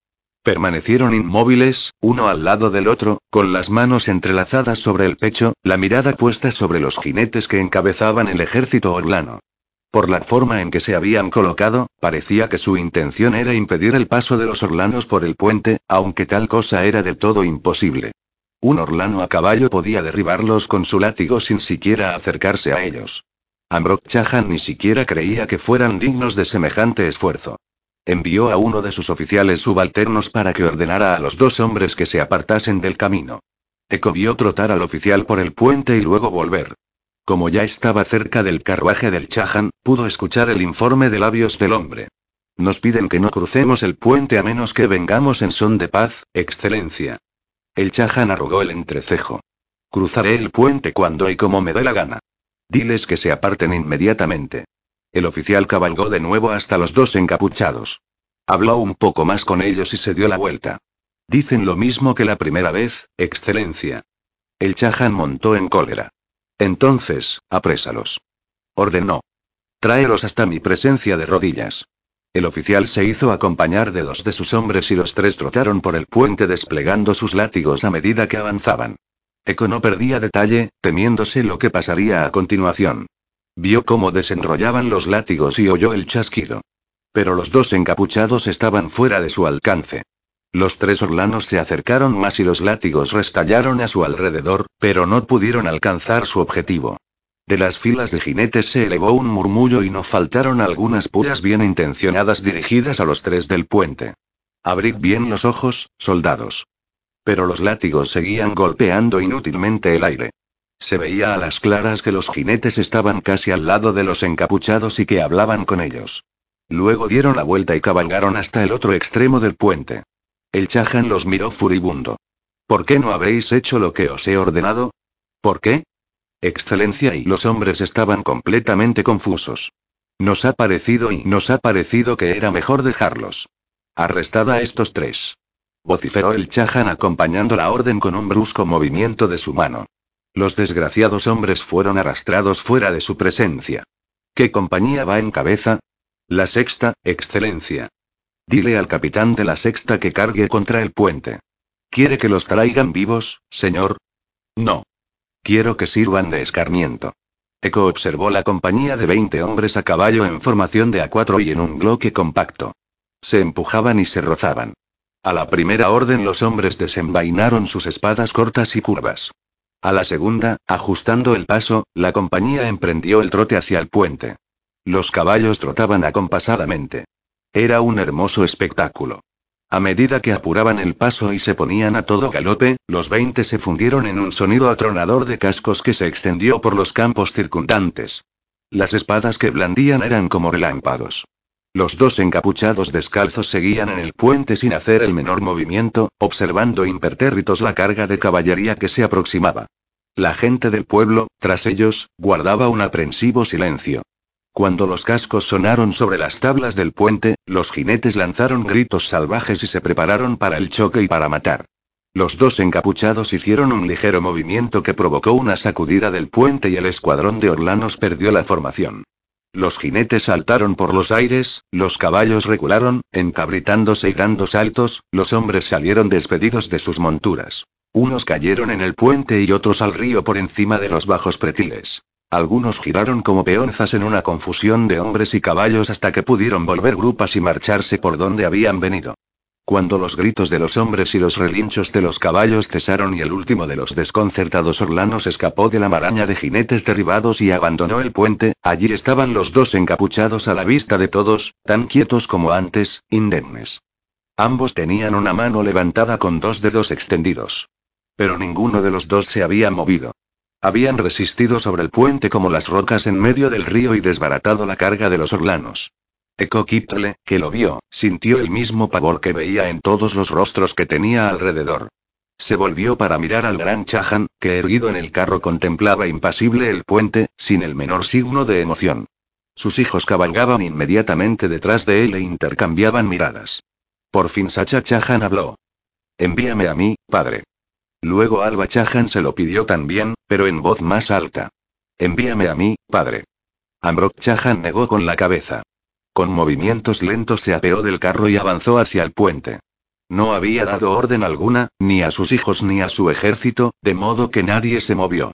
Permanecieron inmóviles, uno al lado del otro, con las manos entrelazadas sobre el pecho, la mirada puesta sobre los jinetes que encabezaban el ejército orlano. Por la forma en que se habían colocado, parecía que su intención era impedir el paso de los orlanos por el puente, aunque tal cosa era del todo imposible. Un orlano a caballo podía derribarlos con su látigo sin siquiera acercarse a ellos. Ambrok Chahan ni siquiera creía que fueran dignos de semejante esfuerzo. Envió a uno de sus oficiales subalternos para que ordenara a los dos hombres que se apartasen del camino. Eko vio trotar al oficial por el puente y luego volver. Como ya estaba cerca del carruaje del Chahan, pudo escuchar el informe de labios del hombre. Nos piden que no crucemos el puente a menos que vengamos en son de paz, excelencia. El Chahan arrugó el entrecejo. Cruzaré el puente cuando y como me dé la gana. Diles que se aparten inmediatamente. El oficial cabalgó de nuevo hasta los dos encapuchados. Habló un poco más con ellos y se dio la vuelta. Dicen lo mismo que la primera vez, excelencia. El Chahan montó en cólera. Entonces, aprésalos. Ordenó. Tráelos hasta mi presencia de rodillas. El oficial se hizo acompañar de dos de sus hombres y los tres trotaron por el puente desplegando sus látigos a medida que avanzaban. Eco no perdía detalle, temiéndose lo que pasaría a continuación. Vio cómo desenrollaban los látigos y oyó el chasquido. Pero los dos encapuchados estaban fuera de su alcance. Los tres orlanos se acercaron más y los látigos restallaron a su alrededor, pero no pudieron alcanzar su objetivo. De las filas de jinetes se elevó un murmullo y no faltaron algunas puras bien intencionadas dirigidas a los tres del puente. Abrid bien los ojos, soldados. Pero los látigos seguían golpeando inútilmente el aire. Se veía a las claras que los jinetes estaban casi al lado de los encapuchados y que hablaban con ellos. Luego dieron la vuelta y cabalgaron hasta el otro extremo del puente. El Chahan los miró furibundo. ¿Por qué no habéis hecho lo que os he ordenado? ¿Por qué? Excelencia y los hombres estaban completamente confusos. Nos ha parecido y nos ha parecido que era mejor dejarlos. Arrestad a estos tres. Vociferó el Chahan acompañando la orden con un brusco movimiento de su mano. Los desgraciados hombres fueron arrastrados fuera de su presencia. ¿Qué compañía va en cabeza? La sexta, Excelencia. Dile al capitán de la sexta que cargue contra el puente. ¿Quiere que los traigan vivos, señor? No. Quiero que sirvan de escarmiento. Eco observó la compañía de 20 hombres a caballo en formación de A4 y en un bloque compacto. Se empujaban y se rozaban. A la primera orden los hombres desenvainaron sus espadas cortas y curvas. A la segunda, ajustando el paso, la compañía emprendió el trote hacia el puente. Los caballos trotaban acompasadamente. Era un hermoso espectáculo. A medida que apuraban el paso y se ponían a todo galope, los veinte se fundieron en un sonido atronador de cascos que se extendió por los campos circundantes. Las espadas que blandían eran como relámpagos. Los dos encapuchados descalzos seguían en el puente sin hacer el menor movimiento, observando impertérritos la carga de caballería que se aproximaba. La gente del pueblo, tras ellos, guardaba un aprensivo silencio. Cuando los cascos sonaron sobre las tablas del puente, los jinetes lanzaron gritos salvajes y se prepararon para el choque y para matar. Los dos encapuchados hicieron un ligero movimiento que provocó una sacudida del puente y el escuadrón de orlanos perdió la formación. Los jinetes saltaron por los aires, los caballos recularon, encabritándose y dando saltos, los hombres salieron despedidos de sus monturas. Unos cayeron en el puente y otros al río por encima de los bajos pretiles. Algunos giraron como peonzas en una confusión de hombres y caballos hasta que pudieron volver grupas y marcharse por donde habían venido. Cuando los gritos de los hombres y los relinchos de los caballos cesaron y el último de los desconcertados orlanos escapó de la maraña de jinetes derribados y abandonó el puente, allí estaban los dos encapuchados a la vista de todos, tan quietos como antes, indemnes. Ambos tenían una mano levantada con dos dedos extendidos. Pero ninguno de los dos se había movido. Habían resistido sobre el puente como las rocas en medio del río y desbaratado la carga de los orlanos. Eko Kiptle, que lo vio, sintió el mismo pavor que veía en todos los rostros que tenía alrededor. Se volvió para mirar al gran Chahan, que erguido en el carro contemplaba impasible el puente, sin el menor signo de emoción. Sus hijos cabalgaban inmediatamente detrás de él e intercambiaban miradas. Por fin Sacha Chahan habló. Envíame a mí, padre. Luego Alba Chahan se lo pidió también, pero en voz más alta. Envíame a mí, padre. Ambrok Chahan negó con la cabeza. Con movimientos lentos se apeó del carro y avanzó hacia el puente. No había dado orden alguna, ni a sus hijos ni a su ejército, de modo que nadie se movió.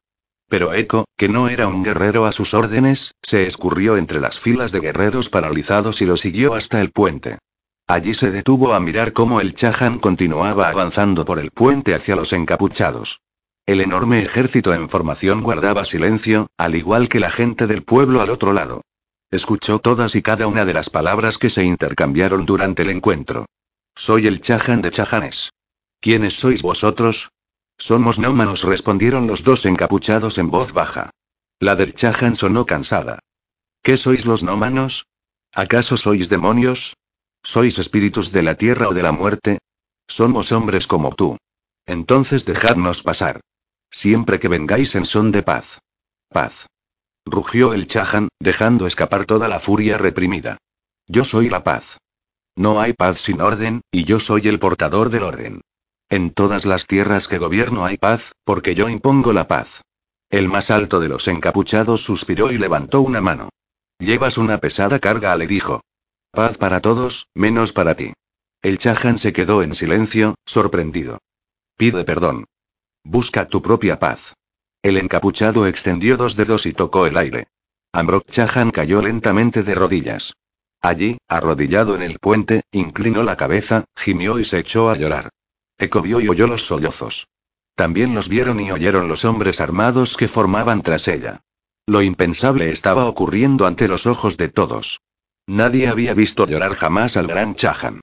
Pero Eco, que no era un guerrero a sus órdenes, se escurrió entre las filas de guerreros paralizados y lo siguió hasta el puente. Allí se detuvo a mirar cómo el Chahan continuaba avanzando por el puente hacia los encapuchados. El enorme ejército en formación guardaba silencio, al igual que la gente del pueblo al otro lado. Escuchó todas y cada una de las palabras que se intercambiaron durante el encuentro. Soy el Chahan de Chahanes. ¿Quiénes sois vosotros? Somos nómanos, respondieron los dos encapuchados en voz baja. La del Chahan sonó cansada. ¿Qué sois los nómanos? ¿Acaso sois demonios? ¿Sois espíritus de la tierra o de la muerte? Somos hombres como tú. Entonces dejadnos pasar. Siempre que vengáis en son de paz. Paz. Rugió el Chahan, dejando escapar toda la furia reprimida. Yo soy la paz. No hay paz sin orden, y yo soy el portador del orden. En todas las tierras que gobierno hay paz, porque yo impongo la paz. El más alto de los encapuchados suspiró y levantó una mano. Llevas una pesada carga, le dijo. Paz para todos, menos para ti. El Chahan se quedó en silencio, sorprendido. Pide perdón. Busca tu propia paz. El encapuchado extendió dos dedos y tocó el aire. Ambrok Chahan cayó lentamente de rodillas. Allí, arrodillado en el puente, inclinó la cabeza, gimió y se echó a llorar. Eco vio y oyó los sollozos. También los vieron y oyeron los hombres armados que formaban tras ella. Lo impensable estaba ocurriendo ante los ojos de todos. Nadie había visto llorar jamás al gran Chahan.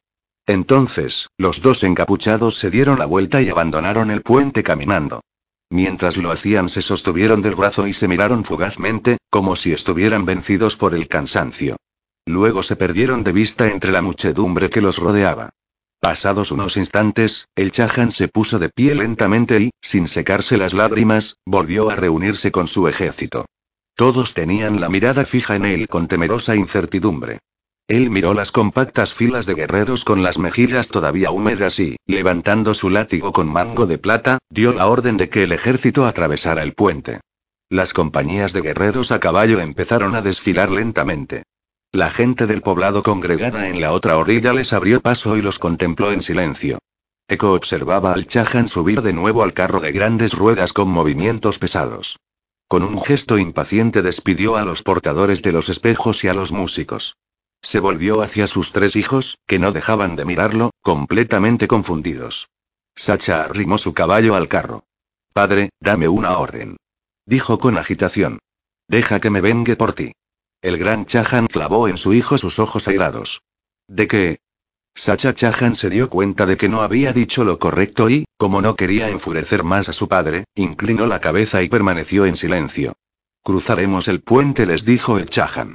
Entonces, los dos encapuchados se dieron la vuelta y abandonaron el puente caminando. Mientras lo hacían se sostuvieron del brazo y se miraron fugazmente, como si estuvieran vencidos por el cansancio. Luego se perdieron de vista entre la muchedumbre que los rodeaba. Pasados unos instantes, el Chahan se puso de pie lentamente y, sin secarse las lágrimas, volvió a reunirse con su ejército. Todos tenían la mirada fija en él con temerosa incertidumbre. Él miró las compactas filas de guerreros con las mejillas todavía húmedas y, levantando su látigo con mango de plata, dio la orden de que el ejército atravesara el puente. Las compañías de guerreros a caballo empezaron a desfilar lentamente. La gente del poblado congregada en la otra orilla les abrió paso y los contempló en silencio. Eco observaba al Chahan subir de nuevo al carro de grandes ruedas con movimientos pesados. Con un gesto impaciente despidió a los portadores de los espejos y a los músicos. Se volvió hacia sus tres hijos, que no dejaban de mirarlo, completamente confundidos. Sacha arrimó su caballo al carro. Padre, dame una orden. Dijo con agitación. Deja que me vengue por ti. El gran Chahan clavó en su hijo sus ojos airados. ¿De qué? Sacha Chahan se dio cuenta de que no había dicho lo correcto y, como no quería enfurecer más a su padre, inclinó la cabeza y permaneció en silencio. Cruzaremos el puente, les dijo el Chahan.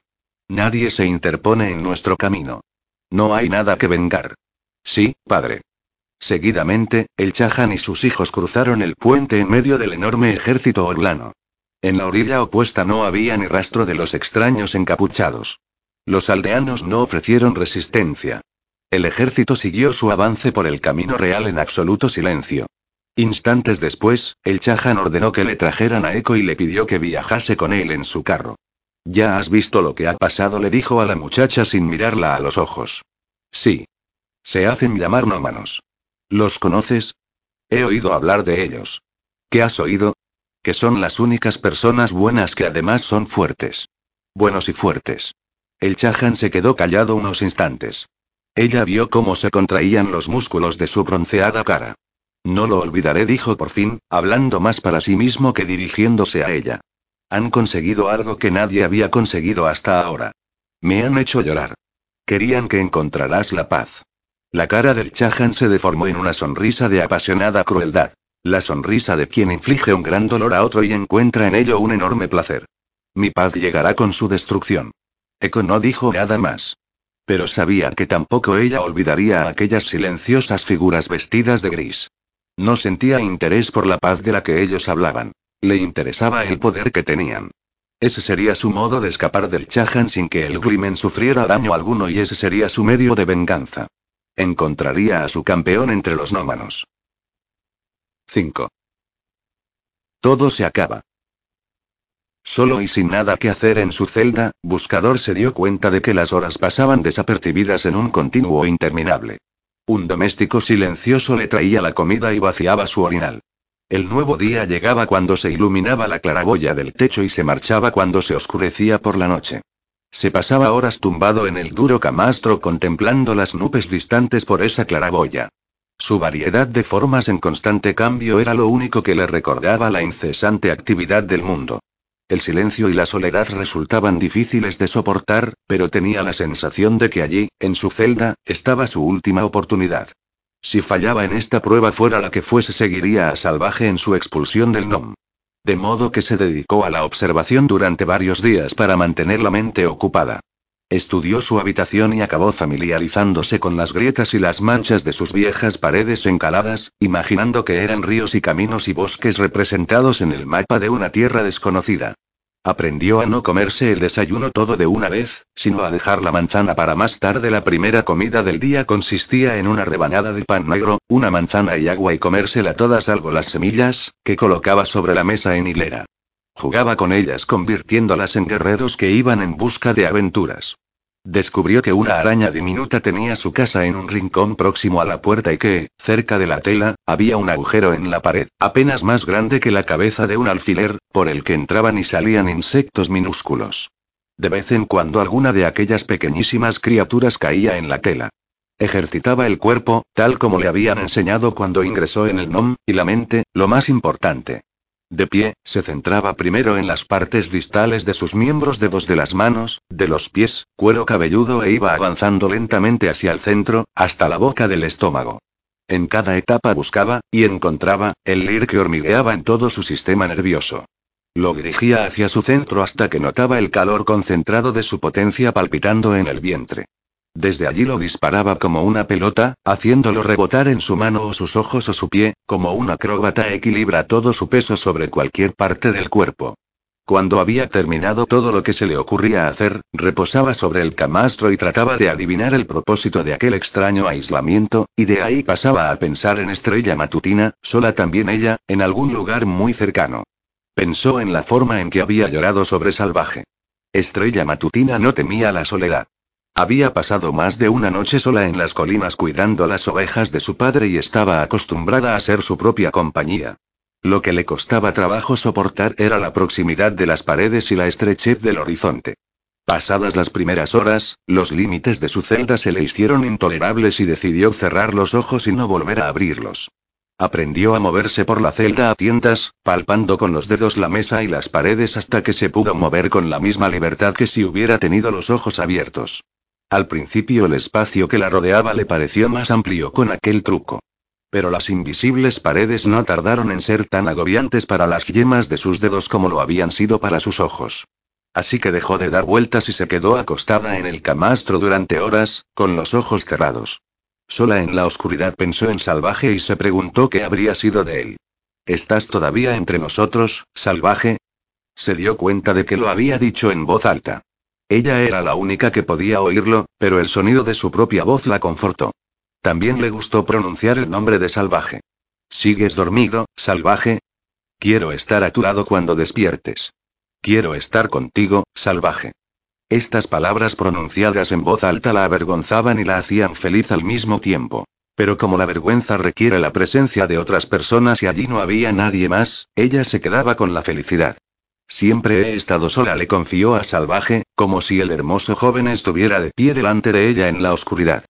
Nadie se interpone en nuestro camino. No hay nada que vengar. Sí, padre. Seguidamente, el Chahan y sus hijos cruzaron el puente en medio del enorme ejército orlano. En la orilla opuesta no había ni rastro de los extraños encapuchados. Los aldeanos no ofrecieron resistencia. El ejército siguió su avance por el camino real en absoluto silencio. Instantes después, el Chahan ordenó que le trajeran a Eco y le pidió que viajase con él en su carro. Ya has visto lo que ha pasado, le dijo a la muchacha sin mirarla a los ojos. Sí. Se hacen llamar nómanos. ¿Los conoces? He oído hablar de ellos. ¿Qué has oído? Que son las únicas personas buenas que además son fuertes. Buenos y fuertes. El Chahan se quedó callado unos instantes. Ella vio cómo se contraían los músculos de su bronceada cara. No lo olvidaré, dijo por fin, hablando más para sí mismo que dirigiéndose a ella. Han conseguido algo que nadie había conseguido hasta ahora. Me han hecho llorar. Querían que encontrarás la paz. La cara del Chahan se deformó en una sonrisa de apasionada crueldad. La sonrisa de quien inflige un gran dolor a otro y encuentra en ello un enorme placer. Mi paz llegará con su destrucción. Eco no dijo nada más. Pero sabía que tampoco ella olvidaría a aquellas silenciosas figuras vestidas de gris. No sentía interés por la paz de la que ellos hablaban. Le interesaba el poder que tenían. Ese sería su modo de escapar del Chahan sin que el Glimen sufriera daño alguno y ese sería su medio de venganza. Encontraría a su campeón entre los nómanos. 5. Todo se acaba. Solo y sin nada que hacer en su celda, Buscador se dio cuenta de que las horas pasaban desapercibidas en un continuo interminable. Un doméstico silencioso le traía la comida y vaciaba su orinal. El nuevo día llegaba cuando se iluminaba la claraboya del techo y se marchaba cuando se oscurecía por la noche. Se pasaba horas tumbado en el duro camastro contemplando las nubes distantes por esa claraboya. Su variedad de formas en constante cambio era lo único que le recordaba la incesante actividad del mundo. El silencio y la soledad resultaban difíciles de soportar, pero tenía la sensación de que allí, en su celda, estaba su última oportunidad. Si fallaba en esta prueba fuera la que fuese seguiría a Salvaje en su expulsión del NOM. De modo que se dedicó a la observación durante varios días para mantener la mente ocupada. Estudió su habitación y acabó familiarizándose con las grietas y las manchas de sus viejas paredes encaladas, imaginando que eran ríos y caminos y bosques representados en el mapa de una tierra desconocida. Aprendió a no comerse el desayuno todo de una vez, sino a dejar la manzana para más tarde. La primera comida del día consistía en una rebanada de pan negro, una manzana y agua y comérsela todas salvo las semillas, que colocaba sobre la mesa en hilera. Jugaba con ellas convirtiéndolas en guerreros que iban en busca de aventuras. Descubrió que una araña diminuta tenía su casa en un rincón próximo a la puerta y que, cerca de la tela, había un agujero en la pared, apenas más grande que la cabeza de un alfiler, por el que entraban y salían insectos minúsculos. De vez en cuando alguna de aquellas pequeñísimas criaturas caía en la tela. Ejercitaba el cuerpo, tal como le habían enseñado cuando ingresó en el NOM, y la mente, lo más importante. De pie, se centraba primero en las partes distales de sus miembros dedos de las manos, de los pies, cuero cabelludo e iba avanzando lentamente hacia el centro, hasta la boca del estómago. En cada etapa buscaba, y encontraba, el lir que hormigueaba en todo su sistema nervioso. Lo dirigía hacia su centro hasta que notaba el calor concentrado de su potencia palpitando en el vientre. Desde allí lo disparaba como una pelota, haciéndolo rebotar en su mano o sus ojos o su pie, como un acróbata equilibra todo su peso sobre cualquier parte del cuerpo. Cuando había terminado todo lo que se le ocurría hacer, reposaba sobre el camastro y trataba de adivinar el propósito de aquel extraño aislamiento, y de ahí pasaba a pensar en estrella matutina, sola también ella, en algún lugar muy cercano. Pensó en la forma en que había llorado sobre Salvaje. Estrella matutina no temía la soledad. Había pasado más de una noche sola en las colinas cuidando las ovejas de su padre y estaba acostumbrada a ser su propia compañía. Lo que le costaba trabajo soportar era la proximidad de las paredes y la estrechez del horizonte. Pasadas las primeras horas, los límites de su celda se le hicieron intolerables y decidió cerrar los ojos y no volver a abrirlos. Aprendió a moverse por la celda a tientas, palpando con los dedos la mesa y las paredes hasta que se pudo mover con la misma libertad que si hubiera tenido los ojos abiertos. Al principio el espacio que la rodeaba le pareció más amplio con aquel truco. Pero las invisibles paredes no tardaron en ser tan agobiantes para las yemas de sus dedos como lo habían sido para sus ojos. Así que dejó de dar vueltas y se quedó acostada en el camastro durante horas, con los ojos cerrados. Sola en la oscuridad pensó en Salvaje y se preguntó qué habría sido de él. ¿Estás todavía entre nosotros, Salvaje? Se dio cuenta de que lo había dicho en voz alta. Ella era la única que podía oírlo, pero el sonido de su propia voz la confortó. También le gustó pronunciar el nombre de salvaje. ¿Sigues dormido, salvaje? Quiero estar a tu lado cuando despiertes. Quiero estar contigo, salvaje. Estas palabras pronunciadas en voz alta la avergonzaban y la hacían feliz al mismo tiempo. Pero como la vergüenza requiere la presencia de otras personas y allí no había nadie más, ella se quedaba con la felicidad. Siempre he estado sola, le confió a Salvaje, como si el hermoso joven estuviera de pie delante de ella en la oscuridad.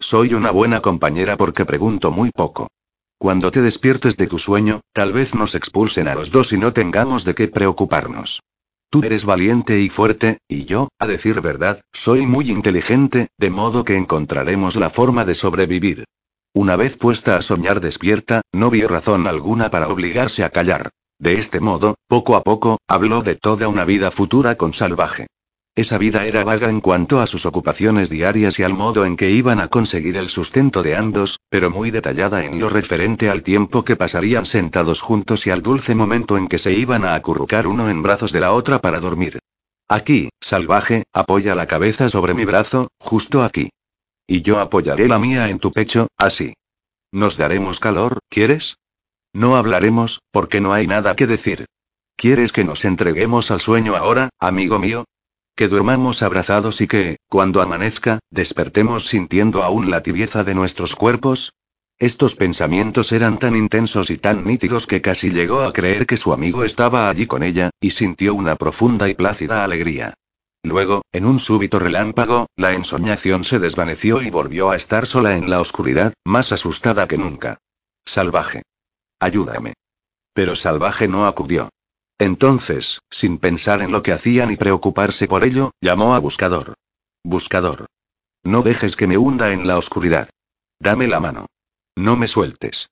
Soy una buena compañera porque pregunto muy poco. Cuando te despiertes de tu sueño, tal vez nos expulsen a los dos y no tengamos de qué preocuparnos. Tú eres valiente y fuerte, y yo, a decir verdad, soy muy inteligente, de modo que encontraremos la forma de sobrevivir. Una vez puesta a soñar despierta, no vio razón alguna para obligarse a callar. De este modo, poco a poco, habló de toda una vida futura con Salvaje. Esa vida era vaga en cuanto a sus ocupaciones diarias y al modo en que iban a conseguir el sustento de ambos, pero muy detallada en lo referente al tiempo que pasarían sentados juntos y al dulce momento en que se iban a acurrucar uno en brazos de la otra para dormir. Aquí, salvaje, apoya la cabeza sobre mi brazo, justo aquí. Y yo apoyaré la mía en tu pecho, así. Nos daremos calor, ¿quieres? No hablaremos, porque no hay nada que decir. ¿Quieres que nos entreguemos al sueño ahora, amigo mío? Que durmamos abrazados y que, cuando amanezca, despertemos sintiendo aún la tibieza de nuestros cuerpos. Estos pensamientos eran tan intensos y tan nítidos que casi llegó a creer que su amigo estaba allí con ella, y sintió una profunda y plácida alegría. Luego, en un súbito relámpago, la ensoñación se desvaneció y volvió a estar sola en la oscuridad, más asustada que nunca. Salvaje. Ayúdame. Pero Salvaje no acudió. Entonces, sin pensar en lo que hacía ni preocuparse por ello, llamó a Buscador. Buscador. No dejes que me hunda en la oscuridad. Dame la mano. No me sueltes.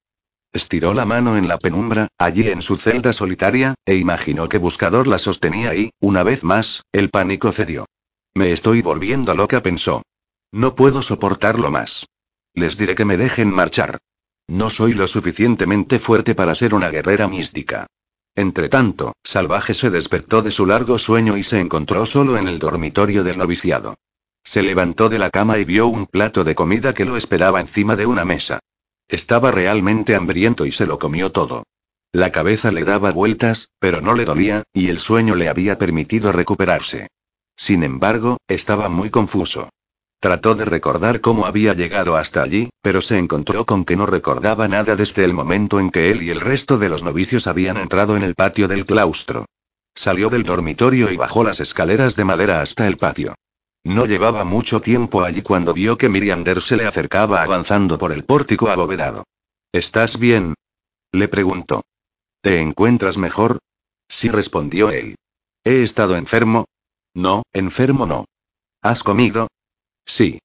Estiró la mano en la penumbra, allí en su celda solitaria, e imaginó que Buscador la sostenía y, una vez más, el pánico cedió. Me estoy volviendo loca, pensó. No puedo soportarlo más. Les diré que me dejen marchar. No soy lo suficientemente fuerte para ser una guerrera mística. Entretanto, Salvaje se despertó de su largo sueño y se encontró solo en el dormitorio del noviciado. Se levantó de la cama y vio un plato de comida que lo esperaba encima de una mesa. Estaba realmente hambriento y se lo comió todo. La cabeza le daba vueltas, pero no le dolía, y el sueño le había permitido recuperarse. Sin embargo, estaba muy confuso. Trató de recordar cómo había llegado hasta allí, pero se encontró con que no recordaba nada desde el momento en que él y el resto de los novicios habían entrado en el patio del claustro. Salió del dormitorio y bajó las escaleras de madera hasta el patio. No llevaba mucho tiempo allí cuando vio que Miriander se le acercaba avanzando por el pórtico abovedado. ¿Estás bien? Le preguntó. ¿Te encuentras mejor? Sí respondió él. ¿He estado enfermo? No, enfermo no. ¿Has comido? Sí.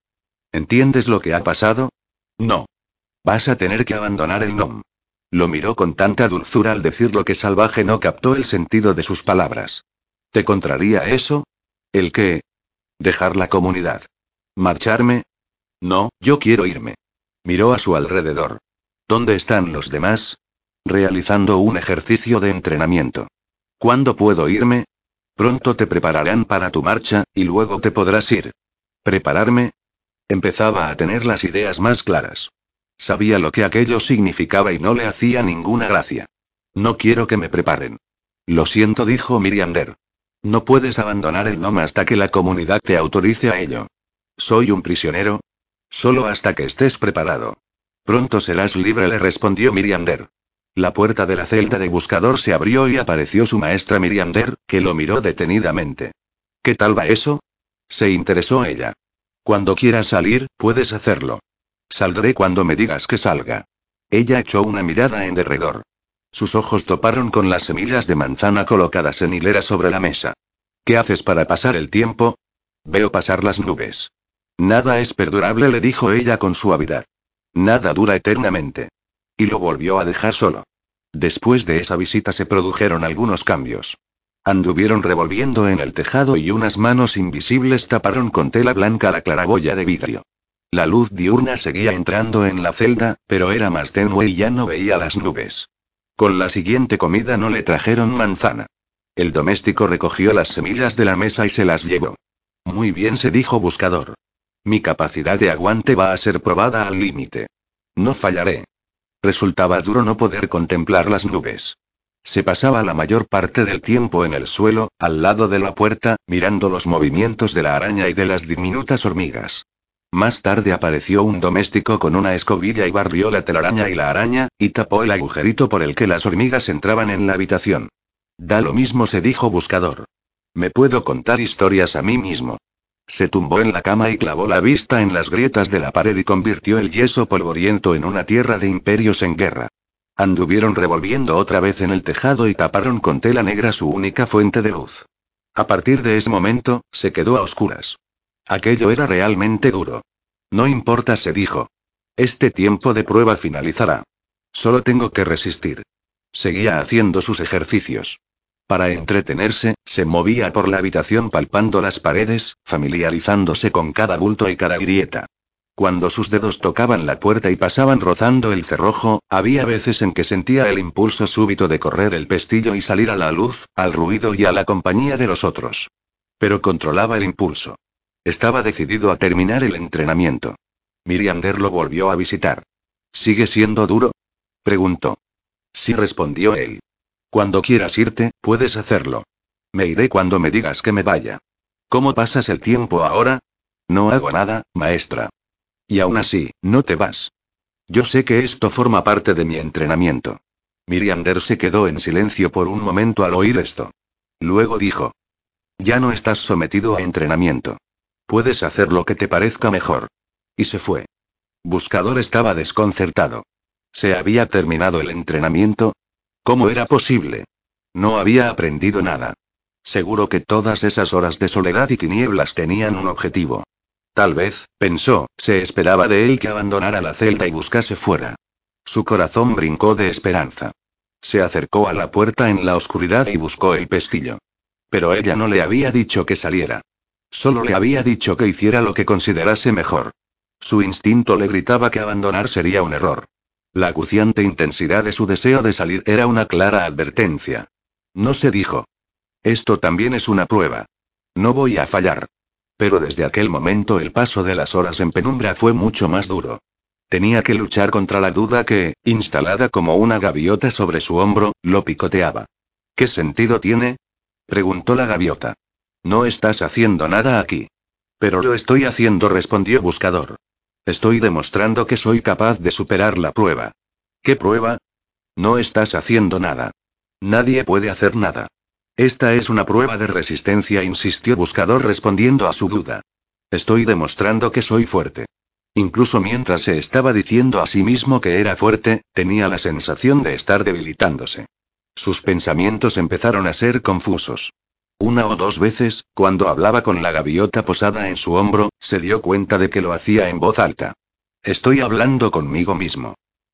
¿Entiendes lo que ha pasado? No. Vas a tener que abandonar el NOM. Lo miró con tanta dulzura al decirlo que Salvaje no captó el sentido de sus palabras. ¿Te contraría eso? ¿El qué? Dejar la comunidad. ¿Marcharme? No, yo quiero irme. Miró a su alrededor. ¿Dónde están los demás? Realizando un ejercicio de entrenamiento. ¿Cuándo puedo irme? Pronto te prepararán para tu marcha, y luego te podrás ir. ¿Prepararme? Empezaba a tener las ideas más claras. Sabía lo que aquello significaba y no le hacía ninguna gracia. No quiero que me preparen. Lo siento, dijo Miriander. No puedes abandonar el NOM hasta que la comunidad te autorice a ello. Soy un prisionero. Solo hasta que estés preparado. Pronto serás libre, le respondió Miriander. La puerta de la celda de buscador se abrió y apareció su maestra Miriander, que lo miró detenidamente. ¿Qué tal va eso? Se interesó ella. Cuando quieras salir, puedes hacerlo. Saldré cuando me digas que salga. Ella echó una mirada en derredor. Sus ojos toparon con las semillas de manzana colocadas en hilera sobre la mesa. ¿Qué haces para pasar el tiempo? Veo pasar las nubes. Nada es perdurable, le dijo ella con suavidad. Nada dura eternamente. Y lo volvió a dejar solo. Después de esa visita se produjeron algunos cambios. Anduvieron revolviendo en el tejado y unas manos invisibles taparon con tela blanca la claraboya de vidrio. La luz diurna seguía entrando en la celda, pero era más tenue y ya no veía las nubes. Con la siguiente comida no le trajeron manzana. El doméstico recogió las semillas de la mesa y se las llevó. Muy bien, se dijo buscador. Mi capacidad de aguante va a ser probada al límite. No fallaré. Resultaba duro no poder contemplar las nubes. Se pasaba la mayor parte del tiempo en el suelo, al lado de la puerta, mirando los movimientos de la araña y de las diminutas hormigas. Más tarde apareció un doméstico con una escobilla y barrió la telaraña y la araña, y tapó el agujerito por el que las hormigas entraban en la habitación. Da lo mismo, se dijo buscador. Me puedo contar historias a mí mismo. Se tumbó en la cama y clavó la vista en las grietas de la pared y convirtió el yeso polvoriento en una tierra de imperios en guerra. Anduvieron revolviendo otra vez en el tejado y taparon con tela negra su única fuente de luz. A partir de ese momento, se quedó a oscuras. Aquello era realmente duro. No importa, se dijo. Este tiempo de prueba finalizará. Solo tengo que resistir. Seguía haciendo sus ejercicios. Para entretenerse, se movía por la habitación palpando las paredes, familiarizándose con cada bulto y cada grieta. Cuando sus dedos tocaban la puerta y pasaban rozando el cerrojo, había veces en que sentía el impulso súbito de correr el pestillo y salir a la luz, al ruido y a la compañía de los otros. Pero controlaba el impulso. Estaba decidido a terminar el entrenamiento. Miriander lo volvió a visitar. ¿Sigue siendo duro? preguntó. Sí respondió él. Cuando quieras irte, puedes hacerlo. Me iré cuando me digas que me vaya. ¿Cómo pasas el tiempo ahora? No hago nada, maestra. Y aún así, no te vas. Yo sé que esto forma parte de mi entrenamiento. Miriander se quedó en silencio por un momento al oír esto. Luego dijo. Ya no estás sometido a entrenamiento. Puedes hacer lo que te parezca mejor. Y se fue. Buscador estaba desconcertado. ¿Se había terminado el entrenamiento? ¿Cómo era posible? No había aprendido nada. Seguro que todas esas horas de soledad y tinieblas tenían un objetivo. Tal vez, pensó, se esperaba de él que abandonara la celda y buscase fuera. Su corazón brincó de esperanza. Se acercó a la puerta en la oscuridad y buscó el pestillo. Pero ella no le había dicho que saliera. Solo le había dicho que hiciera lo que considerase mejor. Su instinto le gritaba que abandonar sería un error. La acuciante intensidad de su deseo de salir era una clara advertencia. No se dijo. Esto también es una prueba. No voy a fallar. Pero desde aquel momento el paso de las horas en penumbra fue mucho más duro. Tenía que luchar contra la duda que, instalada como una gaviota sobre su hombro, lo picoteaba. ¿Qué sentido tiene? preguntó la gaviota. No estás haciendo nada aquí. Pero lo estoy haciendo, respondió Buscador. Estoy demostrando que soy capaz de superar la prueba. ¿Qué prueba? No estás haciendo nada. Nadie puede hacer nada. Esta es una prueba de resistencia, insistió Buscador respondiendo a su duda. Estoy demostrando que soy fuerte. Incluso mientras se estaba diciendo a sí mismo que era fuerte, tenía la sensación de estar debilitándose. Sus pensamientos empezaron a ser confusos. Una o dos veces, cuando hablaba con la gaviota posada en su hombro, se dio cuenta de que lo hacía en voz alta. Estoy hablando conmigo mismo.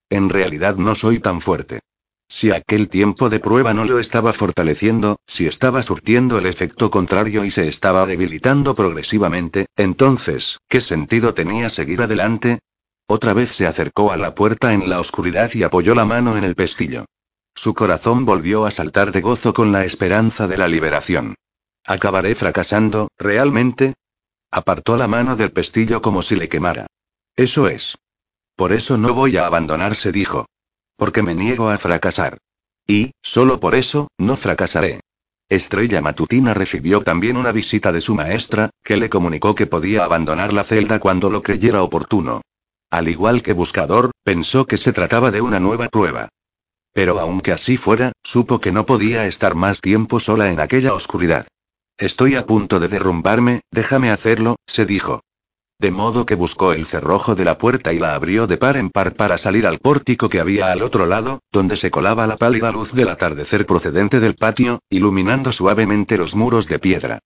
En realidad no soy tan fuerte. Si aquel tiempo de prueba no lo estaba fortaleciendo, si estaba surtiendo el efecto contrario y se estaba debilitando progresivamente, entonces, ¿qué sentido tenía seguir adelante? Otra vez se acercó a la puerta en la oscuridad y apoyó la mano en el pestillo. Su corazón volvió a saltar de gozo con la esperanza de la liberación. ¿Acabaré fracasando, realmente? Apartó la mano del pestillo como si le quemara. Eso es. Por eso no voy a abandonarse, dijo. Porque me niego a fracasar. Y, solo por eso, no fracasaré. Estrella Matutina recibió también una visita de su maestra, que le comunicó que podía abandonar la celda cuando lo creyera oportuno. Al igual que Buscador, pensó que se trataba de una nueva prueba. Pero aunque así fuera, supo que no podía estar más tiempo sola en aquella oscuridad. Estoy a punto de derrumbarme, déjame hacerlo, se dijo. De modo que buscó el cerrojo de la puerta y la abrió de par en par para salir al pórtico que había al otro lado, donde se colaba la pálida luz del atardecer procedente del patio, iluminando suavemente los muros de piedra.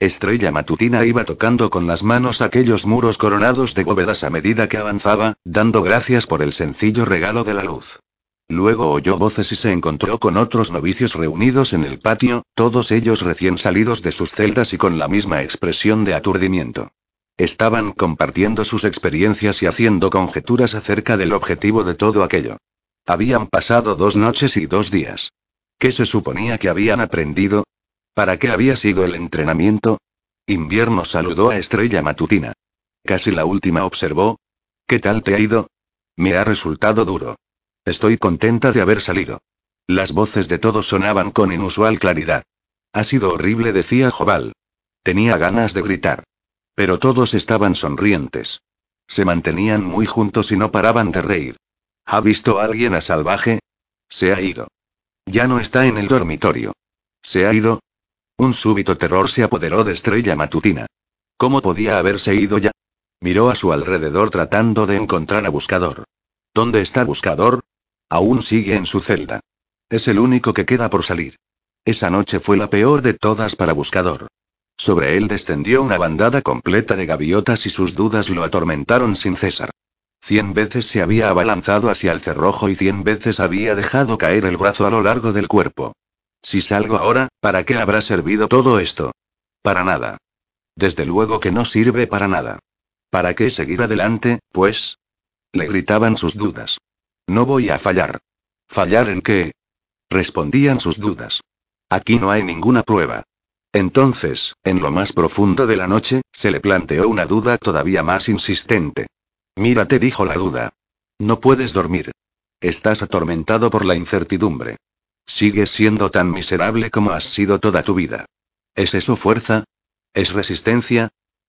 Estrella matutina iba tocando con las manos aquellos muros coronados de bóvedas a medida que avanzaba, dando gracias por el sencillo regalo de la luz. Luego oyó voces y se encontró con otros novicios reunidos en el patio, todos ellos recién salidos de sus celdas y con la misma expresión de aturdimiento. Estaban compartiendo sus experiencias y haciendo conjeturas acerca del objetivo de todo aquello. Habían pasado dos noches y dos días. ¿Qué se suponía que habían aprendido? ¿Para qué había sido el entrenamiento? Invierno saludó a Estrella Matutina. Casi la última observó. ¿Qué tal te ha ido? Me ha resultado duro. Estoy contenta de haber salido. Las voces de todos sonaban con inusual claridad. Ha sido horrible, decía Jobal. Tenía ganas de gritar. Pero todos estaban sonrientes. Se mantenían muy juntos y no paraban de reír. ¿Ha visto a alguien a salvaje? Se ha ido. Ya no está en el dormitorio. ¿Se ha ido? Un súbito terror se apoderó de Estrella Matutina. ¿Cómo podía haberse ido ya? Miró a su alrededor tratando de encontrar a Buscador. ¿Dónde está Buscador? Aún sigue en su celda. Es el único que queda por salir. Esa noche fue la peor de todas para Buscador. Sobre él descendió una bandada completa de gaviotas y sus dudas lo atormentaron sin cesar. Cien veces se había abalanzado hacia el cerrojo y cien veces había dejado caer el brazo a lo largo del cuerpo. Si salgo ahora, ¿para qué habrá servido todo esto? Para nada. Desde luego que no sirve para nada. ¿Para qué seguir adelante, pues? Le gritaban sus dudas. No voy a fallar. ¿Fallar en qué? Respondían sus dudas. Aquí no hay ninguna prueba. Entonces, en lo más profundo de la noche, se le planteó una duda todavía más insistente. Mírate, dijo la duda. No puedes dormir. Estás atormentado por la incertidumbre. Sigues siendo tan miserable como has sido toda tu vida. ¿Es eso fuerza? ¿Es resistencia?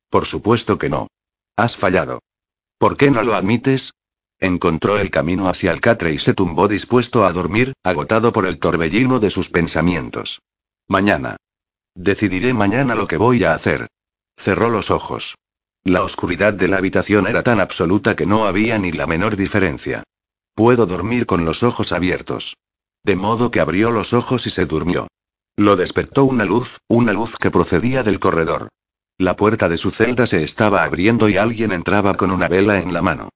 Por supuesto que no. Has fallado. ¿Por qué no lo admites? Encontró el camino hacia el catre y se tumbó dispuesto a dormir, agotado por el torbellino de sus pensamientos. Mañana. Decidiré mañana lo que voy a hacer. Cerró los ojos. La oscuridad de la habitación era tan absoluta que no había ni la menor diferencia. Puedo dormir con los ojos abiertos. De modo que abrió los ojos y se durmió. Lo despertó una luz, una luz que procedía del corredor. La puerta de su celda se estaba abriendo y alguien entraba con una vela en la mano.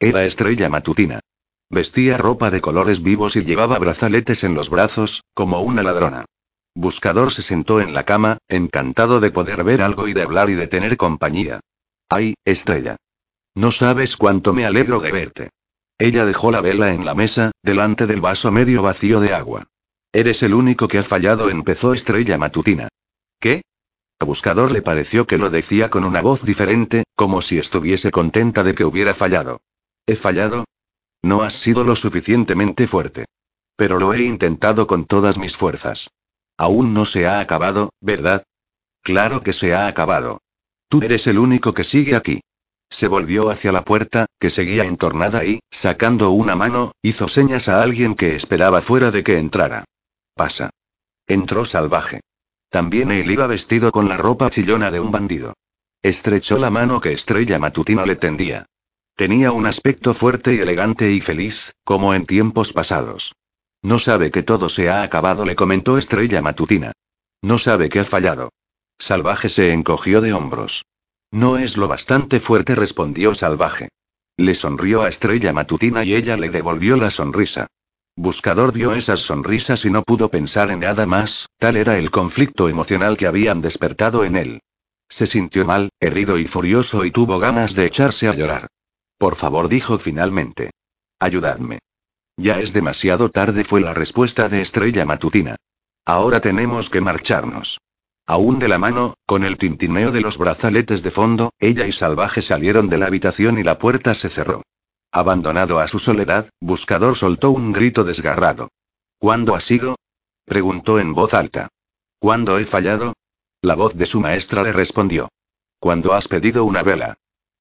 Era estrella matutina. Vestía ropa de colores vivos y llevaba brazaletes en los brazos, como una ladrona. Buscador se sentó en la cama, encantado de poder ver algo y de hablar y de tener compañía. ¡Ay, estrella! No sabes cuánto me alegro de verte. Ella dejó la vela en la mesa, delante del vaso medio vacío de agua. Eres el único que ha fallado, empezó Estrella Matutina. ¿Qué? A Buscador le pareció que lo decía con una voz diferente, como si estuviese contenta de que hubiera fallado. ¿He fallado? No has sido lo suficientemente fuerte. Pero lo he intentado con todas mis fuerzas. Aún no se ha acabado, ¿verdad? Claro que se ha acabado. Tú eres el único que sigue aquí. Se volvió hacia la puerta, que seguía entornada y, sacando una mano, hizo señas a alguien que esperaba fuera de que entrara. Pasa. Entró salvaje. También él iba vestido con la ropa chillona de un bandido. Estrechó la mano que Estrella Matutina le tendía. Tenía un aspecto fuerte y elegante y feliz, como en tiempos pasados. No sabe que todo se ha acabado, le comentó Estrella Matutina. No sabe que ha fallado. Salvaje se encogió de hombros. No es lo bastante fuerte, respondió Salvaje. Le sonrió a Estrella Matutina y ella le devolvió la sonrisa. Buscador vio esas sonrisas y no pudo pensar en nada más, tal era el conflicto emocional que habían despertado en él. Se sintió mal, herido y furioso y tuvo ganas de echarse a llorar. Por favor, dijo finalmente. Ayudadme. Ya es demasiado tarde, fue la respuesta de Estrella Matutina. Ahora tenemos que marcharnos. Aún de la mano, con el tintineo de los brazaletes de fondo, ella y Salvaje salieron de la habitación y la puerta se cerró. Abandonado a su soledad, Buscador soltó un grito desgarrado. ¿Cuándo ha sido? preguntó en voz alta. ¿Cuándo he fallado? La voz de su maestra le respondió. Cuando has pedido una vela.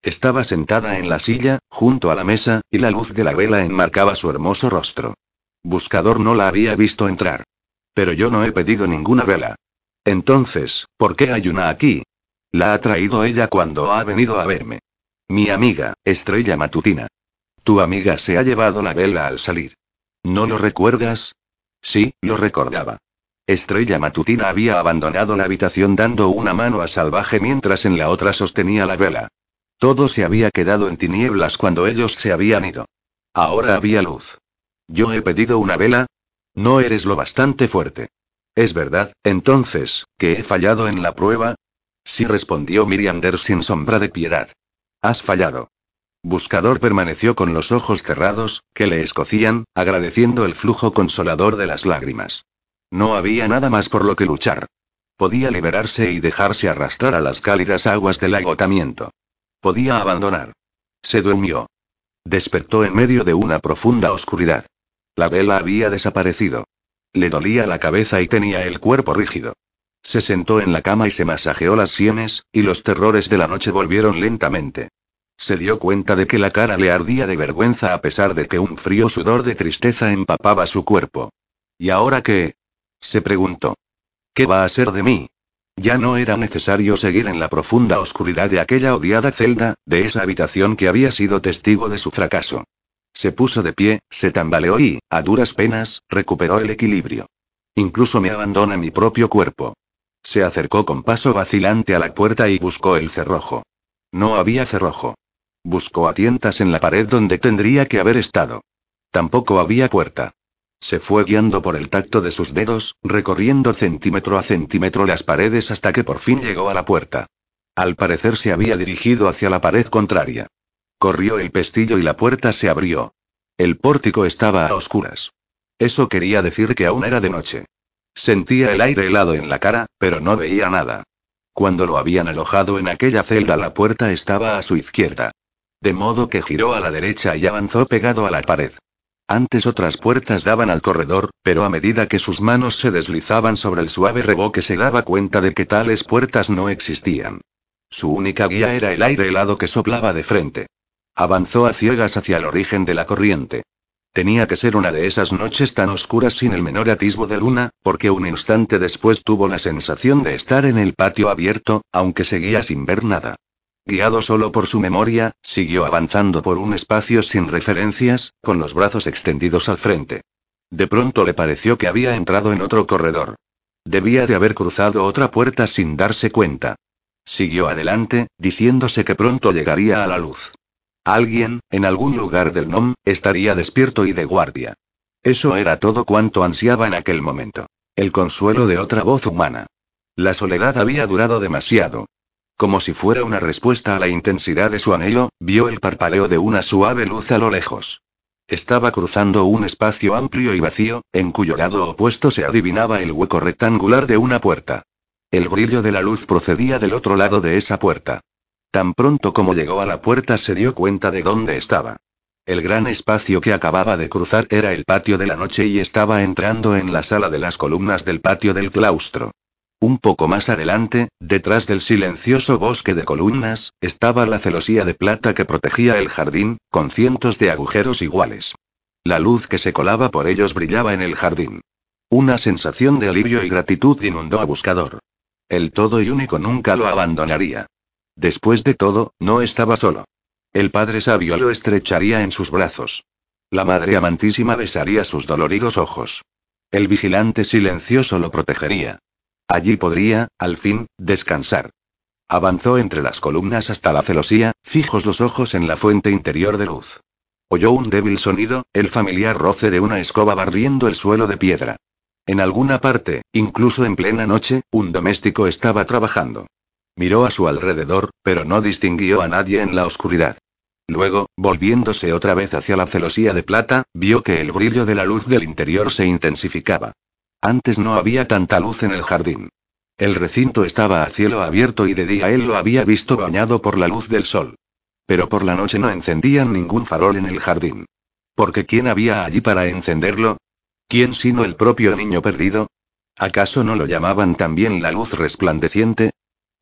Estaba sentada en la silla, junto a la mesa, y la luz de la vela enmarcaba su hermoso rostro. Buscador no la había visto entrar. Pero yo no he pedido ninguna vela. Entonces, ¿por qué hay una aquí? La ha traído ella cuando ha venido a verme. Mi amiga, Estrella Matutina. Tu amiga se ha llevado la vela al salir. ¿No lo recuerdas? Sí, lo recordaba. Estrella Matutina había abandonado la habitación dando una mano a Salvaje mientras en la otra sostenía la vela. Todo se había quedado en tinieblas cuando ellos se habían ido. Ahora había luz. ¿Yo he pedido una vela? No eres lo bastante fuerte. ¿Es verdad, entonces, que he fallado en la prueba? Sí respondió Miriander sin sombra de piedad. Has fallado. Buscador permaneció con los ojos cerrados, que le escocían, agradeciendo el flujo consolador de las lágrimas. No había nada más por lo que luchar. Podía liberarse y dejarse arrastrar a las cálidas aguas del agotamiento. Podía abandonar. Se durmió. Despertó en medio de una profunda oscuridad. La vela había desaparecido. Le dolía la cabeza y tenía el cuerpo rígido. Se sentó en la cama y se masajeó las sienes, y los terrores de la noche volvieron lentamente. Se dio cuenta de que la cara le ardía de vergüenza a pesar de que un frío sudor de tristeza empapaba su cuerpo. ¿Y ahora qué? se preguntó. ¿Qué va a ser de mí? Ya no era necesario seguir en la profunda oscuridad de aquella odiada celda, de esa habitación que había sido testigo de su fracaso. Se puso de pie, se tambaleó y, a duras penas, recuperó el equilibrio. Incluso me abandona mi propio cuerpo. Se acercó con paso vacilante a la puerta y buscó el cerrojo. No había cerrojo. Buscó a tientas en la pared donde tendría que haber estado. Tampoco había puerta. Se fue guiando por el tacto de sus dedos, recorriendo centímetro a centímetro las paredes hasta que por fin llegó a la puerta. Al parecer se había dirigido hacia la pared contraria. Corrió el pestillo y la puerta se abrió. El pórtico estaba a oscuras. Eso quería decir que aún era de noche. Sentía el aire helado en la cara, pero no veía nada. Cuando lo habían alojado en aquella celda la puerta estaba a su izquierda. De modo que giró a la derecha y avanzó pegado a la pared. Antes otras puertas daban al corredor, pero a medida que sus manos se deslizaban sobre el suave reboque se daba cuenta de que tales puertas no existían. Su única guía era el aire helado que soplaba de frente. Avanzó a ciegas hacia el origen de la corriente. Tenía que ser una de esas noches tan oscuras sin el menor atisbo de luna, porque un instante después tuvo la sensación de estar en el patio abierto, aunque seguía sin ver nada. Guiado solo por su memoria, siguió avanzando por un espacio sin referencias, con los brazos extendidos al frente. De pronto le pareció que había entrado en otro corredor. Debía de haber cruzado otra puerta sin darse cuenta. Siguió adelante, diciéndose que pronto llegaría a la luz. Alguien, en algún lugar del NOM, estaría despierto y de guardia. Eso era todo cuanto ansiaba en aquel momento. El consuelo de otra voz humana. La soledad había durado demasiado. Como si fuera una respuesta a la intensidad de su anhelo, vio el parpaleo de una suave luz a lo lejos. Estaba cruzando un espacio amplio y vacío, en cuyo lado opuesto se adivinaba el hueco rectangular de una puerta. El brillo de la luz procedía del otro lado de esa puerta. Tan pronto como llegó a la puerta se dio cuenta de dónde estaba. El gran espacio que acababa de cruzar era el patio de la noche y estaba entrando en la sala de las columnas del patio del claustro. Un poco más adelante, detrás del silencioso bosque de columnas, estaba la celosía de plata que protegía el jardín, con cientos de agujeros iguales. La luz que se colaba por ellos brillaba en el jardín. Una sensación de alivio y gratitud inundó a Buscador. El todo y único nunca lo abandonaría. Después de todo, no estaba solo. El Padre Sabio lo estrecharía en sus brazos. La Madre Amantísima besaría sus doloridos ojos. El vigilante silencioso lo protegería. Allí podría, al fin, descansar. Avanzó entre las columnas hasta la celosía, fijos los ojos en la fuente interior de luz. Oyó un débil sonido, el familiar roce de una escoba barriendo el suelo de piedra. En alguna parte, incluso en plena noche, un doméstico estaba trabajando. Miró a su alrededor, pero no distinguió a nadie en la oscuridad. Luego, volviéndose otra vez hacia la celosía de plata, vio que el brillo de la luz del interior se intensificaba. Antes no había tanta luz en el jardín. El recinto estaba a cielo abierto y de día él lo había visto bañado por la luz del sol. Pero por la noche no encendían ningún farol en el jardín. Porque ¿quién había allí para encenderlo? ¿Quién sino el propio niño perdido? ¿Acaso no lo llamaban también la luz resplandeciente?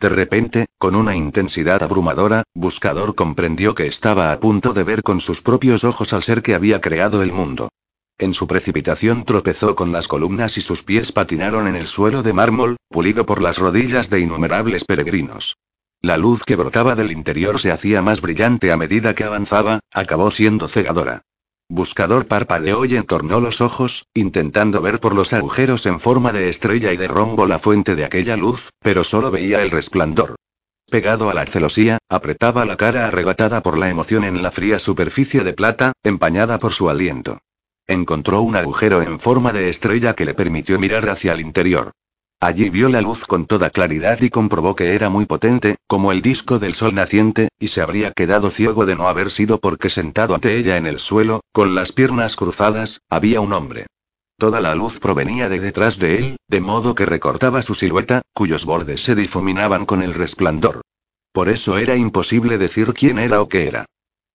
De repente, con una intensidad abrumadora, Buscador comprendió que estaba a punto de ver con sus propios ojos al ser que había creado el mundo. En su precipitación tropezó con las columnas y sus pies patinaron en el suelo de mármol, pulido por las rodillas de innumerables peregrinos. La luz que brotaba del interior se hacía más brillante a medida que avanzaba, acabó siendo cegadora. Buscador parpadeó y entornó los ojos, intentando ver por los agujeros en forma de estrella y de rombo la fuente de aquella luz, pero solo veía el resplandor. Pegado a la celosía, apretaba la cara arrebatada por la emoción en la fría superficie de plata, empañada por su aliento. Encontró un agujero en forma de estrella que le permitió mirar hacia el interior. Allí vio la luz con toda claridad y comprobó que era muy potente, como el disco del sol naciente, y se habría quedado ciego de no haber sido porque sentado ante ella en el suelo, con las piernas cruzadas, había un hombre. Toda la luz provenía de detrás de él, de modo que recortaba su silueta, cuyos bordes se difuminaban con el resplandor. Por eso era imposible decir quién era o qué era.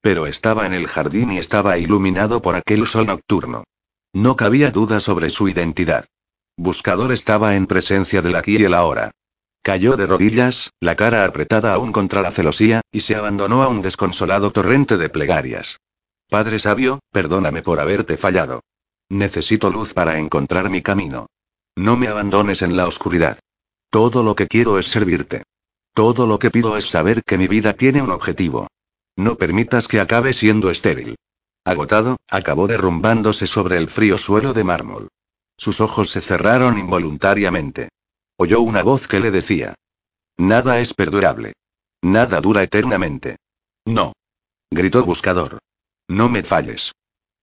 Pero estaba en el jardín y estaba iluminado por aquel sol nocturno. No cabía duda sobre su identidad. Buscador estaba en presencia del aquí y el ahora. Cayó de rodillas, la cara apretada aún contra la celosía, y se abandonó a un desconsolado torrente de plegarias. Padre sabio, perdóname por haberte fallado. Necesito luz para encontrar mi camino. No me abandones en la oscuridad. Todo lo que quiero es servirte. Todo lo que pido es saber que mi vida tiene un objetivo. No permitas que acabe siendo estéril. Agotado, acabó derrumbándose sobre el frío suelo de mármol. Sus ojos se cerraron involuntariamente. Oyó una voz que le decía. Nada es perdurable. Nada dura eternamente. No. Gritó Buscador. No me falles.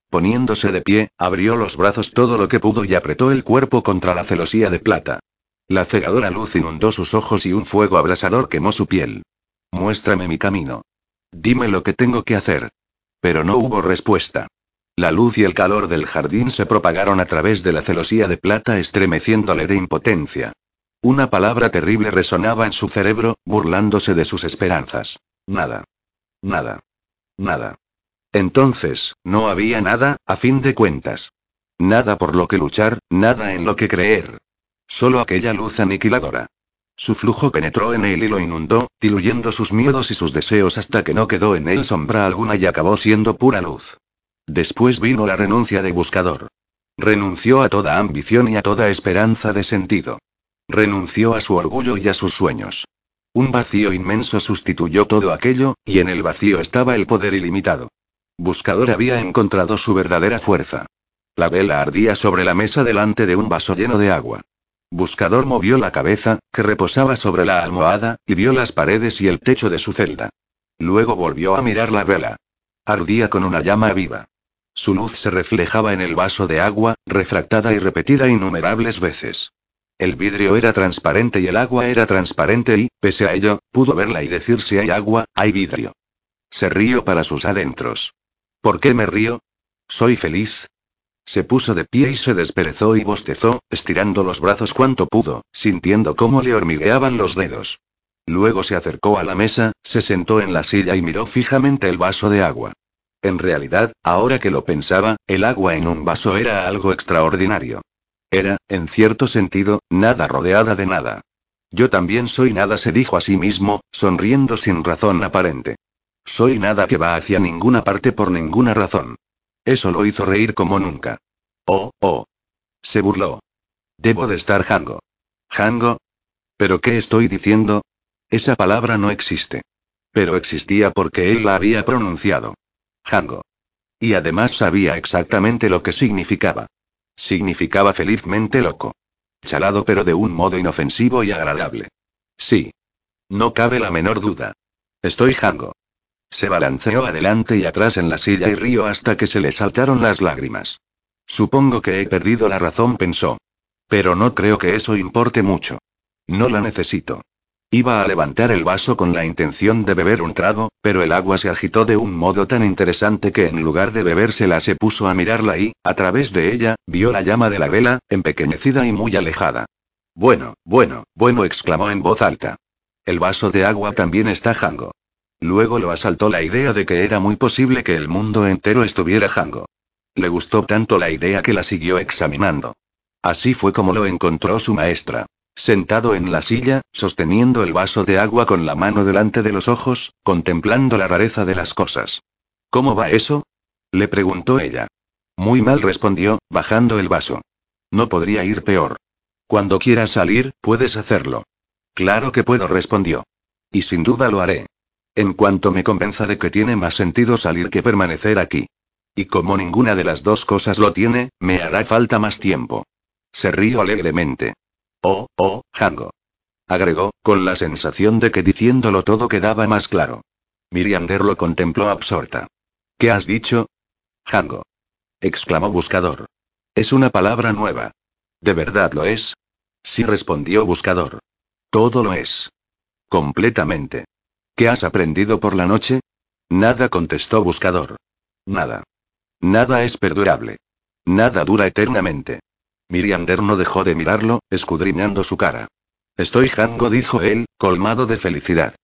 Poniéndose de pie, abrió los brazos todo lo que pudo y apretó el cuerpo contra la celosía de plata. La cegadora luz inundó sus ojos y un fuego abrasador quemó su piel. Muéstrame mi camino. Dime lo que tengo que hacer. Pero no hubo respuesta. La luz y el calor del jardín se propagaron a través de la celosía de plata estremeciéndole de impotencia. Una palabra terrible resonaba en su cerebro, burlándose de sus esperanzas. Nada. Nada. Nada. Entonces, no había nada, a fin de cuentas. Nada por lo que luchar, nada en lo que creer. Solo aquella luz aniquiladora. Su flujo penetró en él y lo inundó, diluyendo sus miedos y sus deseos hasta que no quedó en él sombra alguna y acabó siendo pura luz. Después vino la renuncia de buscador. Renunció a toda ambición y a toda esperanza de sentido. Renunció a su orgullo y a sus sueños. Un vacío inmenso sustituyó todo aquello, y en el vacío estaba el poder ilimitado. Buscador había encontrado su verdadera fuerza. La vela ardía sobre la mesa delante de un vaso lleno de agua. Buscador movió la cabeza, que reposaba sobre la almohada, y vio las paredes y el techo de su celda. Luego volvió a mirar la vela. Ardía con una llama viva. Su luz se reflejaba en el vaso de agua, refractada y repetida innumerables veces. El vidrio era transparente y el agua era transparente y, pese a ello, pudo verla y decir si hay agua, hay vidrio. Se río para sus adentros. ¿Por qué me río? Soy feliz. Se puso de pie y se desperezó y bostezó, estirando los brazos cuanto pudo, sintiendo cómo le hormigueaban los dedos. Luego se acercó a la mesa, se sentó en la silla y miró fijamente el vaso de agua. En realidad, ahora que lo pensaba, el agua en un vaso era algo extraordinario. Era, en cierto sentido, nada rodeada de nada. Yo también soy nada, se dijo a sí mismo, sonriendo sin razón aparente. Soy nada que va hacia ninguna parte por ninguna razón. Eso lo hizo reír como nunca. Oh, oh. Se burló. Debo de estar Jango. ¿Jango? ¿Pero qué estoy diciendo? Esa palabra no existe. Pero existía porque él la había pronunciado. Jango. Y además sabía exactamente lo que significaba. Significaba felizmente loco. Chalado pero de un modo inofensivo y agradable. Sí. No cabe la menor duda. Estoy Jango. Se balanceó adelante y atrás en la silla y rió hasta que se le saltaron las lágrimas. Supongo que he perdido la razón, pensó. Pero no creo que eso importe mucho. No la necesito. Iba a levantar el vaso con la intención de beber un trago, pero el agua se agitó de un modo tan interesante que en lugar de bebérsela se puso a mirarla y, a través de ella, vio la llama de la vela, empequeñecida y muy alejada. Bueno, bueno, bueno, exclamó en voz alta. El vaso de agua también está jango. Luego lo asaltó la idea de que era muy posible que el mundo entero estuviera jango. Le gustó tanto la idea que la siguió examinando. Así fue como lo encontró su maestra. Sentado en la silla, sosteniendo el vaso de agua con la mano delante de los ojos, contemplando la rareza de las cosas. ¿Cómo va eso? le preguntó ella. Muy mal respondió, bajando el vaso. No podría ir peor. Cuando quieras salir, puedes hacerlo. Claro que puedo, respondió. Y sin duda lo haré. En cuanto me convenza de que tiene más sentido salir que permanecer aquí. Y como ninguna de las dos cosas lo tiene, me hará falta más tiempo. Se rió alegremente. Oh, oh, Jango. Agregó, con la sensación de que diciéndolo todo quedaba más claro. Miriander lo contempló absorta. ¿Qué has dicho? Jango. exclamó Buscador. Es una palabra nueva. ¿De verdad lo es? Sí respondió Buscador. Todo lo es. Completamente. ¿Qué has aprendido por la noche? Nada contestó Buscador. Nada. Nada es perdurable. Nada dura eternamente. Miriander no dejó de mirarlo, escudriñando su cara. Estoy Jango, dijo él, colmado de felicidad.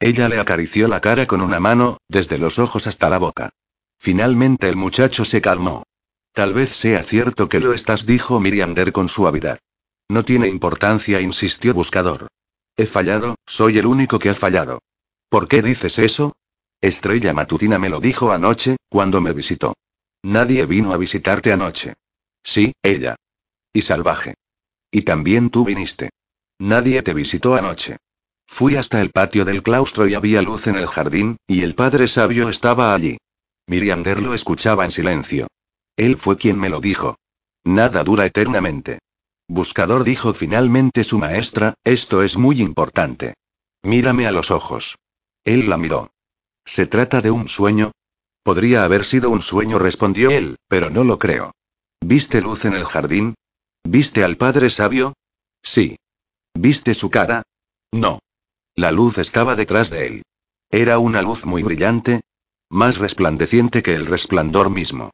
Ella le acarició la cara con una mano, desde los ojos hasta la boca. Finalmente el muchacho se calmó. Tal vez sea cierto que lo estás, dijo Miriander con suavidad. No tiene importancia, insistió Buscador. He fallado, soy el único que ha fallado. ¿Por qué dices eso? Estrella Matutina me lo dijo anoche, cuando me visitó. Nadie vino a visitarte anoche. Sí, ella. Y salvaje. Y también tú viniste. Nadie te visitó anoche. Fui hasta el patio del claustro y había luz en el jardín, y el padre sabio estaba allí. Miriander lo escuchaba en silencio. Él fue quien me lo dijo. Nada dura eternamente. Buscador dijo finalmente su maestra, esto es muy importante. Mírame a los ojos. Él la miró. ¿Se trata de un sueño? Podría haber sido un sueño, respondió él, pero no lo creo. ¿Viste luz en el jardín? ¿Viste al padre sabio? Sí. ¿Viste su cara? No. La luz estaba detrás de él. Era una luz muy brillante, más resplandeciente que el resplandor mismo.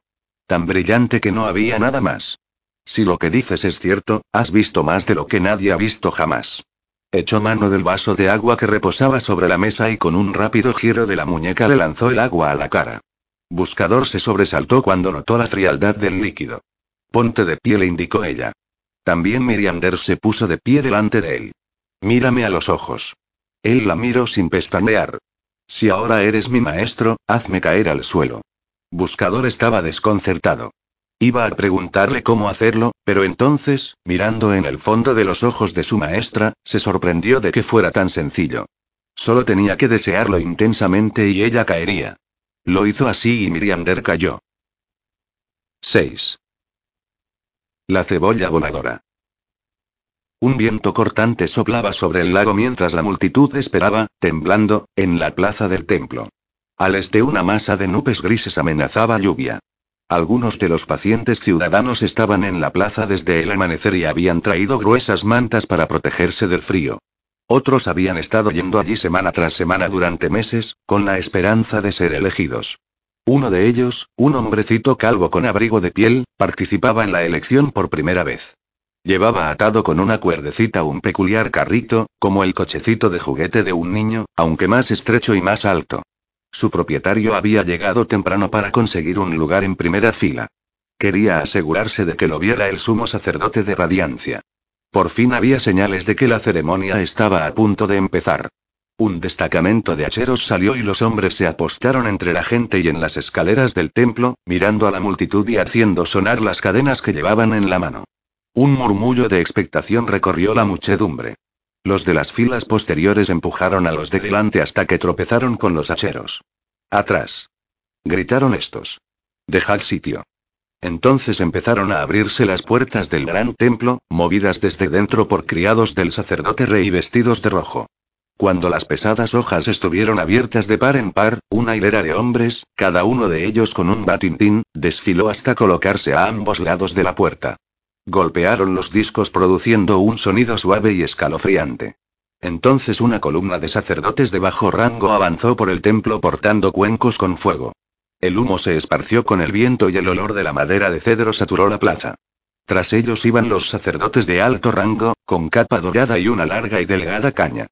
Tan brillante que no había nada más. Si lo que dices es cierto, has visto más de lo que nadie ha visto jamás. Echó mano del vaso de agua que reposaba sobre la mesa y con un rápido giro de la muñeca le lanzó el agua a la cara. Buscador se sobresaltó cuando notó la frialdad del líquido. Ponte de pie, le indicó ella. También Miriander se puso de pie delante de él. Mírame a los ojos. Él la miró sin pestañear. Si ahora eres mi maestro, hazme caer al suelo. Buscador estaba desconcertado. Iba a preguntarle cómo hacerlo, pero entonces, mirando en el fondo de los ojos de su maestra, se sorprendió de que fuera tan sencillo. Solo tenía que desearlo intensamente y ella caería. Lo hizo así y Miriander cayó. 6. La cebolla voladora. Un viento cortante soplaba sobre el lago mientras la multitud esperaba, temblando, en la plaza del templo. Al este una masa de nubes grises amenazaba lluvia. Algunos de los pacientes ciudadanos estaban en la plaza desde el amanecer y habían traído gruesas mantas para protegerse del frío. Otros habían estado yendo allí semana tras semana durante meses, con la esperanza de ser elegidos. Uno de ellos, un hombrecito calvo con abrigo de piel, participaba en la elección por primera vez. Llevaba atado con una cuerdecita un peculiar carrito, como el cochecito de juguete de un niño, aunque más estrecho y más alto. Su propietario había llegado temprano para conseguir un lugar en primera fila. Quería asegurarse de que lo viera el sumo sacerdote de radiancia. Por fin había señales de que la ceremonia estaba a punto de empezar. Un destacamento de hacheros salió y los hombres se apostaron entre la gente y en las escaleras del templo, mirando a la multitud y haciendo sonar las cadenas que llevaban en la mano. Un murmullo de expectación recorrió la muchedumbre. Los de las filas posteriores empujaron a los de delante hasta que tropezaron con los hacheros. Atrás. Gritaron estos. Dejad sitio. Entonces empezaron a abrirse las puertas del gran templo, movidas desde dentro por criados del sacerdote rey vestidos de rojo. Cuando las pesadas hojas estuvieron abiertas de par en par, una hilera de hombres, cada uno de ellos con un batintín, desfiló hasta colocarse a ambos lados de la puerta. Golpearon los discos produciendo un sonido suave y escalofriante. Entonces una columna de sacerdotes de bajo rango avanzó por el templo portando cuencos con fuego. El humo se esparció con el viento y el olor de la madera de cedro saturó la plaza. Tras ellos iban los sacerdotes de alto rango, con capa dorada y una larga y delgada caña.